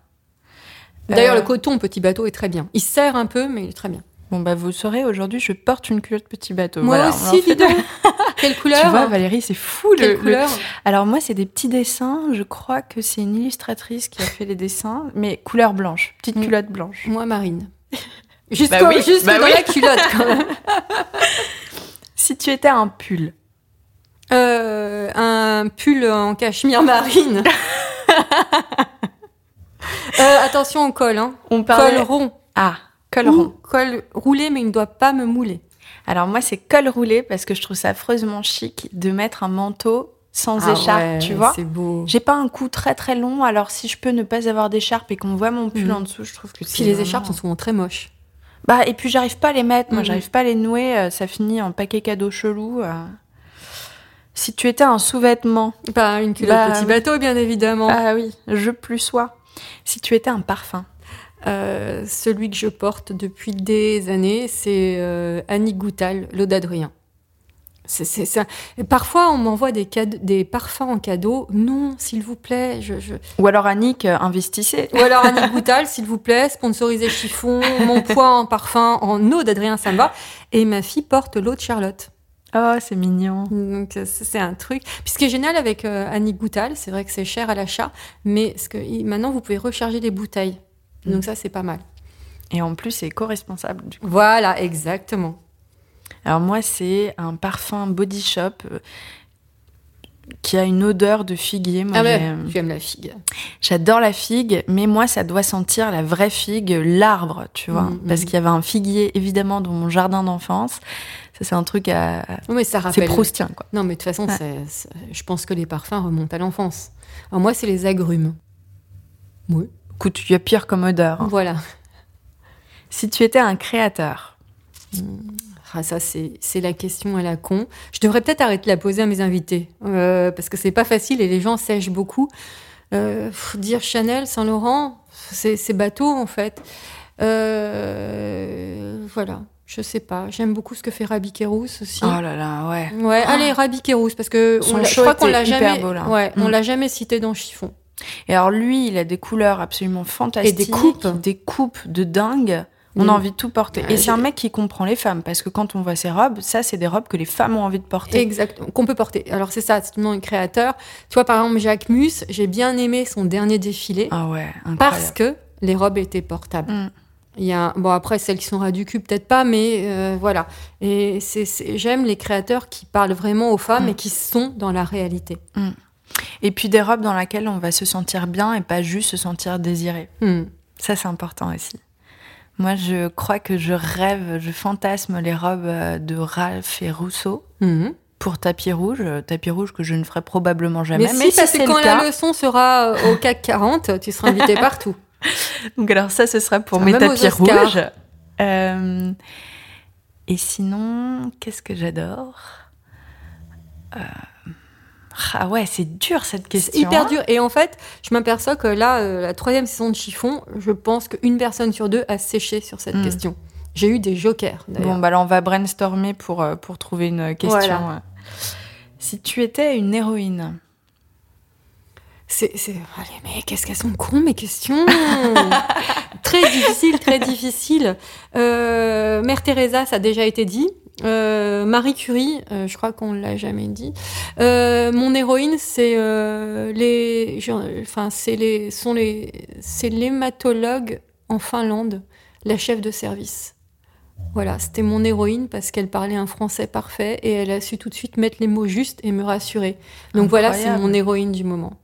D'ailleurs, Euh, le coton petit bateau est très bien. Il serre un peu, mais il est très bien. Bon, bah, vous saurez, aujourd'hui, je porte une culotte petit bateau. Moi Voilà, aussi, en fait dis donc. Quelle couleur Tu vois, Valérie, c'est fou. le- Quelle le- couleur Alors, moi, c'est des petits dessins. Je crois que c'est une illustratrice qui a fait les dessins, mais couleur blanche, petite Mm. culotte blanche. Moi, marine. Juste, Bah oui, juste bah dans oui. la culotte, quand même. Si tu étais un pull, Euh, un pull en cachemire marine. Euh, attention au col, hein. on parle. Col rond. Ah, col Ou rond. Col roulé, mais il ne doit pas me mouler. Alors, moi, c'est col roulé parce que je trouve ça affreusement chic de mettre un manteau sans Ah écharpe, ouais, tu vois. C'est beau. J'ai pas un cou très très long, alors si je peux ne pas avoir d'écharpe et qu'on voit mon pull Mhm. en dessous, je trouve que c'est. Puis les vraiment- écharpes sont souvent très moches. Bah, et puis j'arrive pas à les mettre, moi Mhm. j'arrive pas à les nouer, euh, ça finit en paquet cadeau chelou. euh. Si tu étais un sous-vêtement. Pas une culotte Bah, petit bateau, bien évidemment. Ah oui, je plus sois. Si tu étais un parfum. Euh, celui que je porte depuis des années, c'est euh, Annie Goutal, l'eau d'Adrien. C'est, c'est, ça. Et Parfois, on m'envoie des, parfums en cadeau. Non, s'il vous plaît. Je, je- Ou alors Annick, euh, investissez. Ou alors Annie Goutal, s'il vous plaît, sponsorisez chiffon, mon poids en parfum, en eau d'Adrien, ça me va. Et ma fille porte l'eau de Charlotte. Oh, c'est mignon. Donc euh, c'est un truc. Puis ce qui est génial avec euh, Annie Goutal, c'est vrai que c'est cher à l'achat, mais ce que, maintenant vous pouvez recharger les bouteilles. Donc ça c'est pas mal. Et en plus, c'est éco-responsable. coup. Voilà, exactement. Alors moi, c'est un parfum Body Shop euh, qui a une odeur de figuier. Moi, Ah ouais, tu aimes la figue. J'adore la figue, mais moi, ça doit sentir la vraie figue, l'arbre, tu vois. Mhm, Parce mhm. qu'il y avait un figuier, évidemment, dans mon jardin d'enfance. Ça, c'est un truc à... Non, mais ça C'est rappelle. proustien, quoi. Non, mais de toute façon, Ouais. c'est- c'est- je pense que les parfums remontent à l'enfance. Alors moi, c'est les agrumes. Oui. Écoute, il y a pire comme odeur. hein. Voilà. Si tu étais un créateur, Ah, ça, c'est c'est la question à la con. Je devrais peut-être arrêter de la poser à mes invités. euh, parce que c'est pas facile et les gens sèchent beaucoup. Euh, dire Chanel, Saint-Laurent, c'est c'est bateau, en fait. Euh, voilà. Je sais pas. J'aime beaucoup ce que fait Rabi Kérousse aussi. oh là là, ouais. Ouais, allez, Rabi Kérousse, parce que Son on l'a- je crois qu'on l'a jamais, beau, là. ouais, on Mm. l'a jamais cité dans Chiffon. Et alors lui, il a des couleurs absolument fantastiques. Et des coupes. Des coupes de dingue. On Mm. a envie de tout porter. Ouais, Et c'est un mec qui comprend les femmes, parce que quand on voit ses robes, ça, c'est des robes que les femmes ont envie de porter. Exact, qu'on peut porter. Alors c'est ça, c'est tout le monde créateur. Tu vois, par exemple, Jacques Mus, j'ai bien aimé son dernier défilé Ah ouais, incroyable. parce que les robes étaient portables. Mm. Il y a, bon après celles qui sont ras du cul peut-être pas, mais euh, voilà. Et j'aime les créateurs qui parlent vraiment aux femmes Mm. et qui sont dans la réalité. Et puis des robes dans lesquelles on va se sentir bien et pas juste se sentir désiré. Hmm. Ça, c'est important aussi. Moi, je crois que je rêve, je fantasme les robes euh, de Ralph et Rousseau Mhm. pour tapis rouge. euh, Tapis rouge que je ne ferai probablement jamais. Mais, si, parce que quand cas, la leçon sera au CAC 40, tu seras invité partout. Donc alors ça, ce sera pour mes tapis rouges. Euh, et sinon, qu'est-ce que j'adore? Euh, Ah ouais, c'est dur cette C'est question. hyper hein. dur. Et en fait, je m'aperçois que là, euh, la troisième saison de chiffon, je pense qu'une personne sur deux a séché sur cette Hmm. question. J'ai eu des jokers. Bon, bah là, on va brainstormer pour, pour trouver une question. Voilà. Si tu étais une héroïne, C'est, c'est... Allez, mais qu'est-ce qu'elles sont cons, mes questions Très difficile, très difficile. Euh, Mère Teresa, ça a déjà été dit. Euh, Marie Curie, euh, je crois qu'on l'a jamais dit. Euh, mon héroïne, c'est euh, les, enfin, c'est les, sont les, c'est l'hématologue en Finlande, la chef de service. Voilà, c'était mon héroïne parce qu'elle parlait un français parfait et elle a su tout de suite mettre les mots justes et me rassurer. Donc voilà, c'est mon héroïne du moment.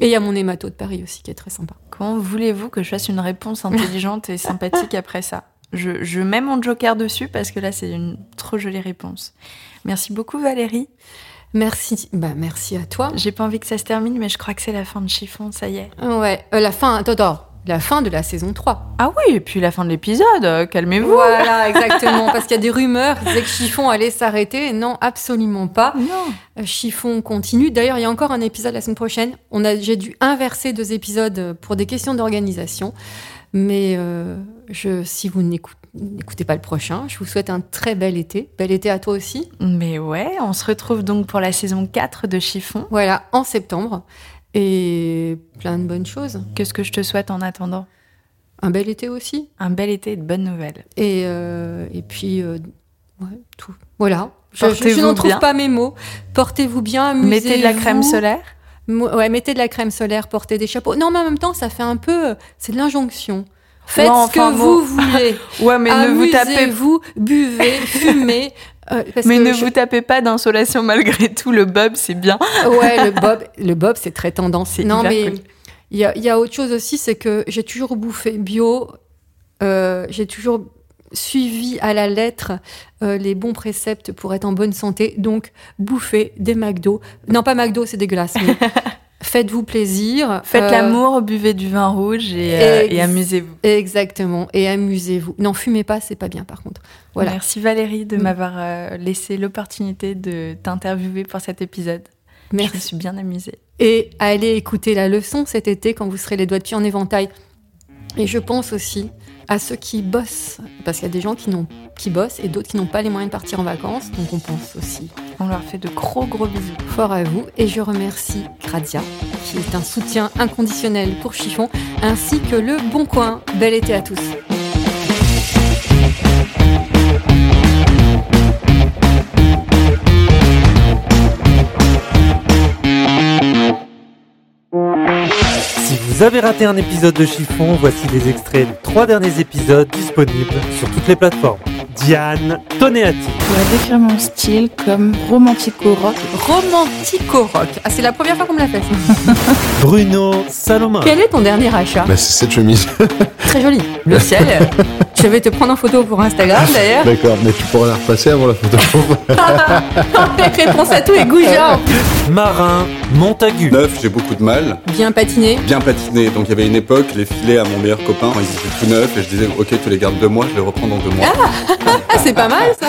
Et il y a mon hémato de Paris aussi qui est très sympa. comment voulez-vous que je fasse une réponse intelligente et sympathique après ça? Je, je mets mon joker dessus parce que là, c'est une trop jolie réponse. Merci beaucoup, Valérie. Merci, bah merci à toi. J'ai pas envie que ça se termine, mais je crois que c'est la fin de chiffon, ça y est. Ouais, euh, la fin, attends, attends, la fin de la saison 3. Ah oui, et puis la fin de l'épisode, euh, calmez-vous. Voilà, exactement, parce qu'il y a des rumeurs qui disaient que Chiffon allait s'arrêter. Non, absolument pas. Non. Euh, Chiffon continue. D'ailleurs, il y a encore un épisode la semaine prochaine. On a, j'ai dû inverser deux épisodes euh, pour des questions d'organisation. Mais euh, je, si vous n'écout- n'écoutez pas le prochain, je vous souhaite un très bel été. Bel été à toi aussi. Mais ouais, on se retrouve donc pour la saison 4 de Chiffon. Voilà, en septembre. Et plein de bonnes choses. Qu'est-ce que je te souhaite en attendant? Un bel été aussi. Un bel été et de bonnes nouvelles. Et, euh, et puis, euh, ouais, tout. Voilà. Je, je- je Portez-vous n'en trouve pas mes mots. Portez-vous bien, amusez-vous. Mettez de la crème solaire. Ouais, mettez de la crème solaire, portez des chapeaux. Non, mais en même temps, ça fait un peu. C'est de l'injonction. Faites Ouais, ce que bon. vous voulez. Ouais, mais ne vous tapez, Amusez-vous, buvez, fumez. Euh, parce mais que ne je- vous tapez pas d'insolation malgré tout. Le bob, c'est bien. Ouais, le bob, le bob, c'est très tendance. Non, mais cool. il y a, il y a autre chose aussi, c'est que j'ai toujours bouffé bio. euh, j'ai toujours suivi à la lettre euh, les bons préceptes pour être en bonne santé. Donc, bouffez des McDo. Non, pas McDo, c'est dégueulasse. mais Faites-vous plaisir. Faites Euh, l'amour, buvez du vin rouge et, euh, et amusez-vous. Exactement. Et amusez-vous. Non, fumez pas, c'est pas bien par contre. Voilà. Merci Valérie de Mm. m'avoir euh, laissé l'opportunité de t'interviewer pour cet épisode. Je me Merci. suis bien amusée. Et allez écouter la leçon cet été quand vous serez les doigts de pied en éventail. Et je pense aussi à ceux qui bossent, parce qu'il y a des gens qui, bossent et d'autres qui n'ont pas les moyens de partir en vacances. Donc on pense aussi On leur fait de gros gros bisous. fort à vous. Et je remercie Gradia, qui est un soutien inconditionnel pour Chiffon, ainsi que le Bon Coin. Bel été à tous. Vous avez raté un épisode de Chiffon, voici les extraits des trois derniers épisodes disponibles sur toutes les plateformes. Diane Toneati. Je pourrais décrire mon style comme romantico-rock. Romantico-rock. Ah, c'est la première fois qu'on me l'a fait. ça. Bruno Salomon. Quel est ton dernier achat? Bah, c'est cette chemise. Très joli. Le ciel. Je vais te prendre en photo pour Instagram d'ailleurs. D'accord, mais tu pourras la repasser avant la photo. Avec réponse à tout et. Marin Montagu. Neuf, j'ai beaucoup de mal. Bien patiné. Bien patiné. Donc il y avait une époque, les filets à mon meilleur copain, ils étaient tout neufs et je disais, ok, tu les gardes deux mois, je les reprends dans deux mois. Ah, c'est pas mal ça.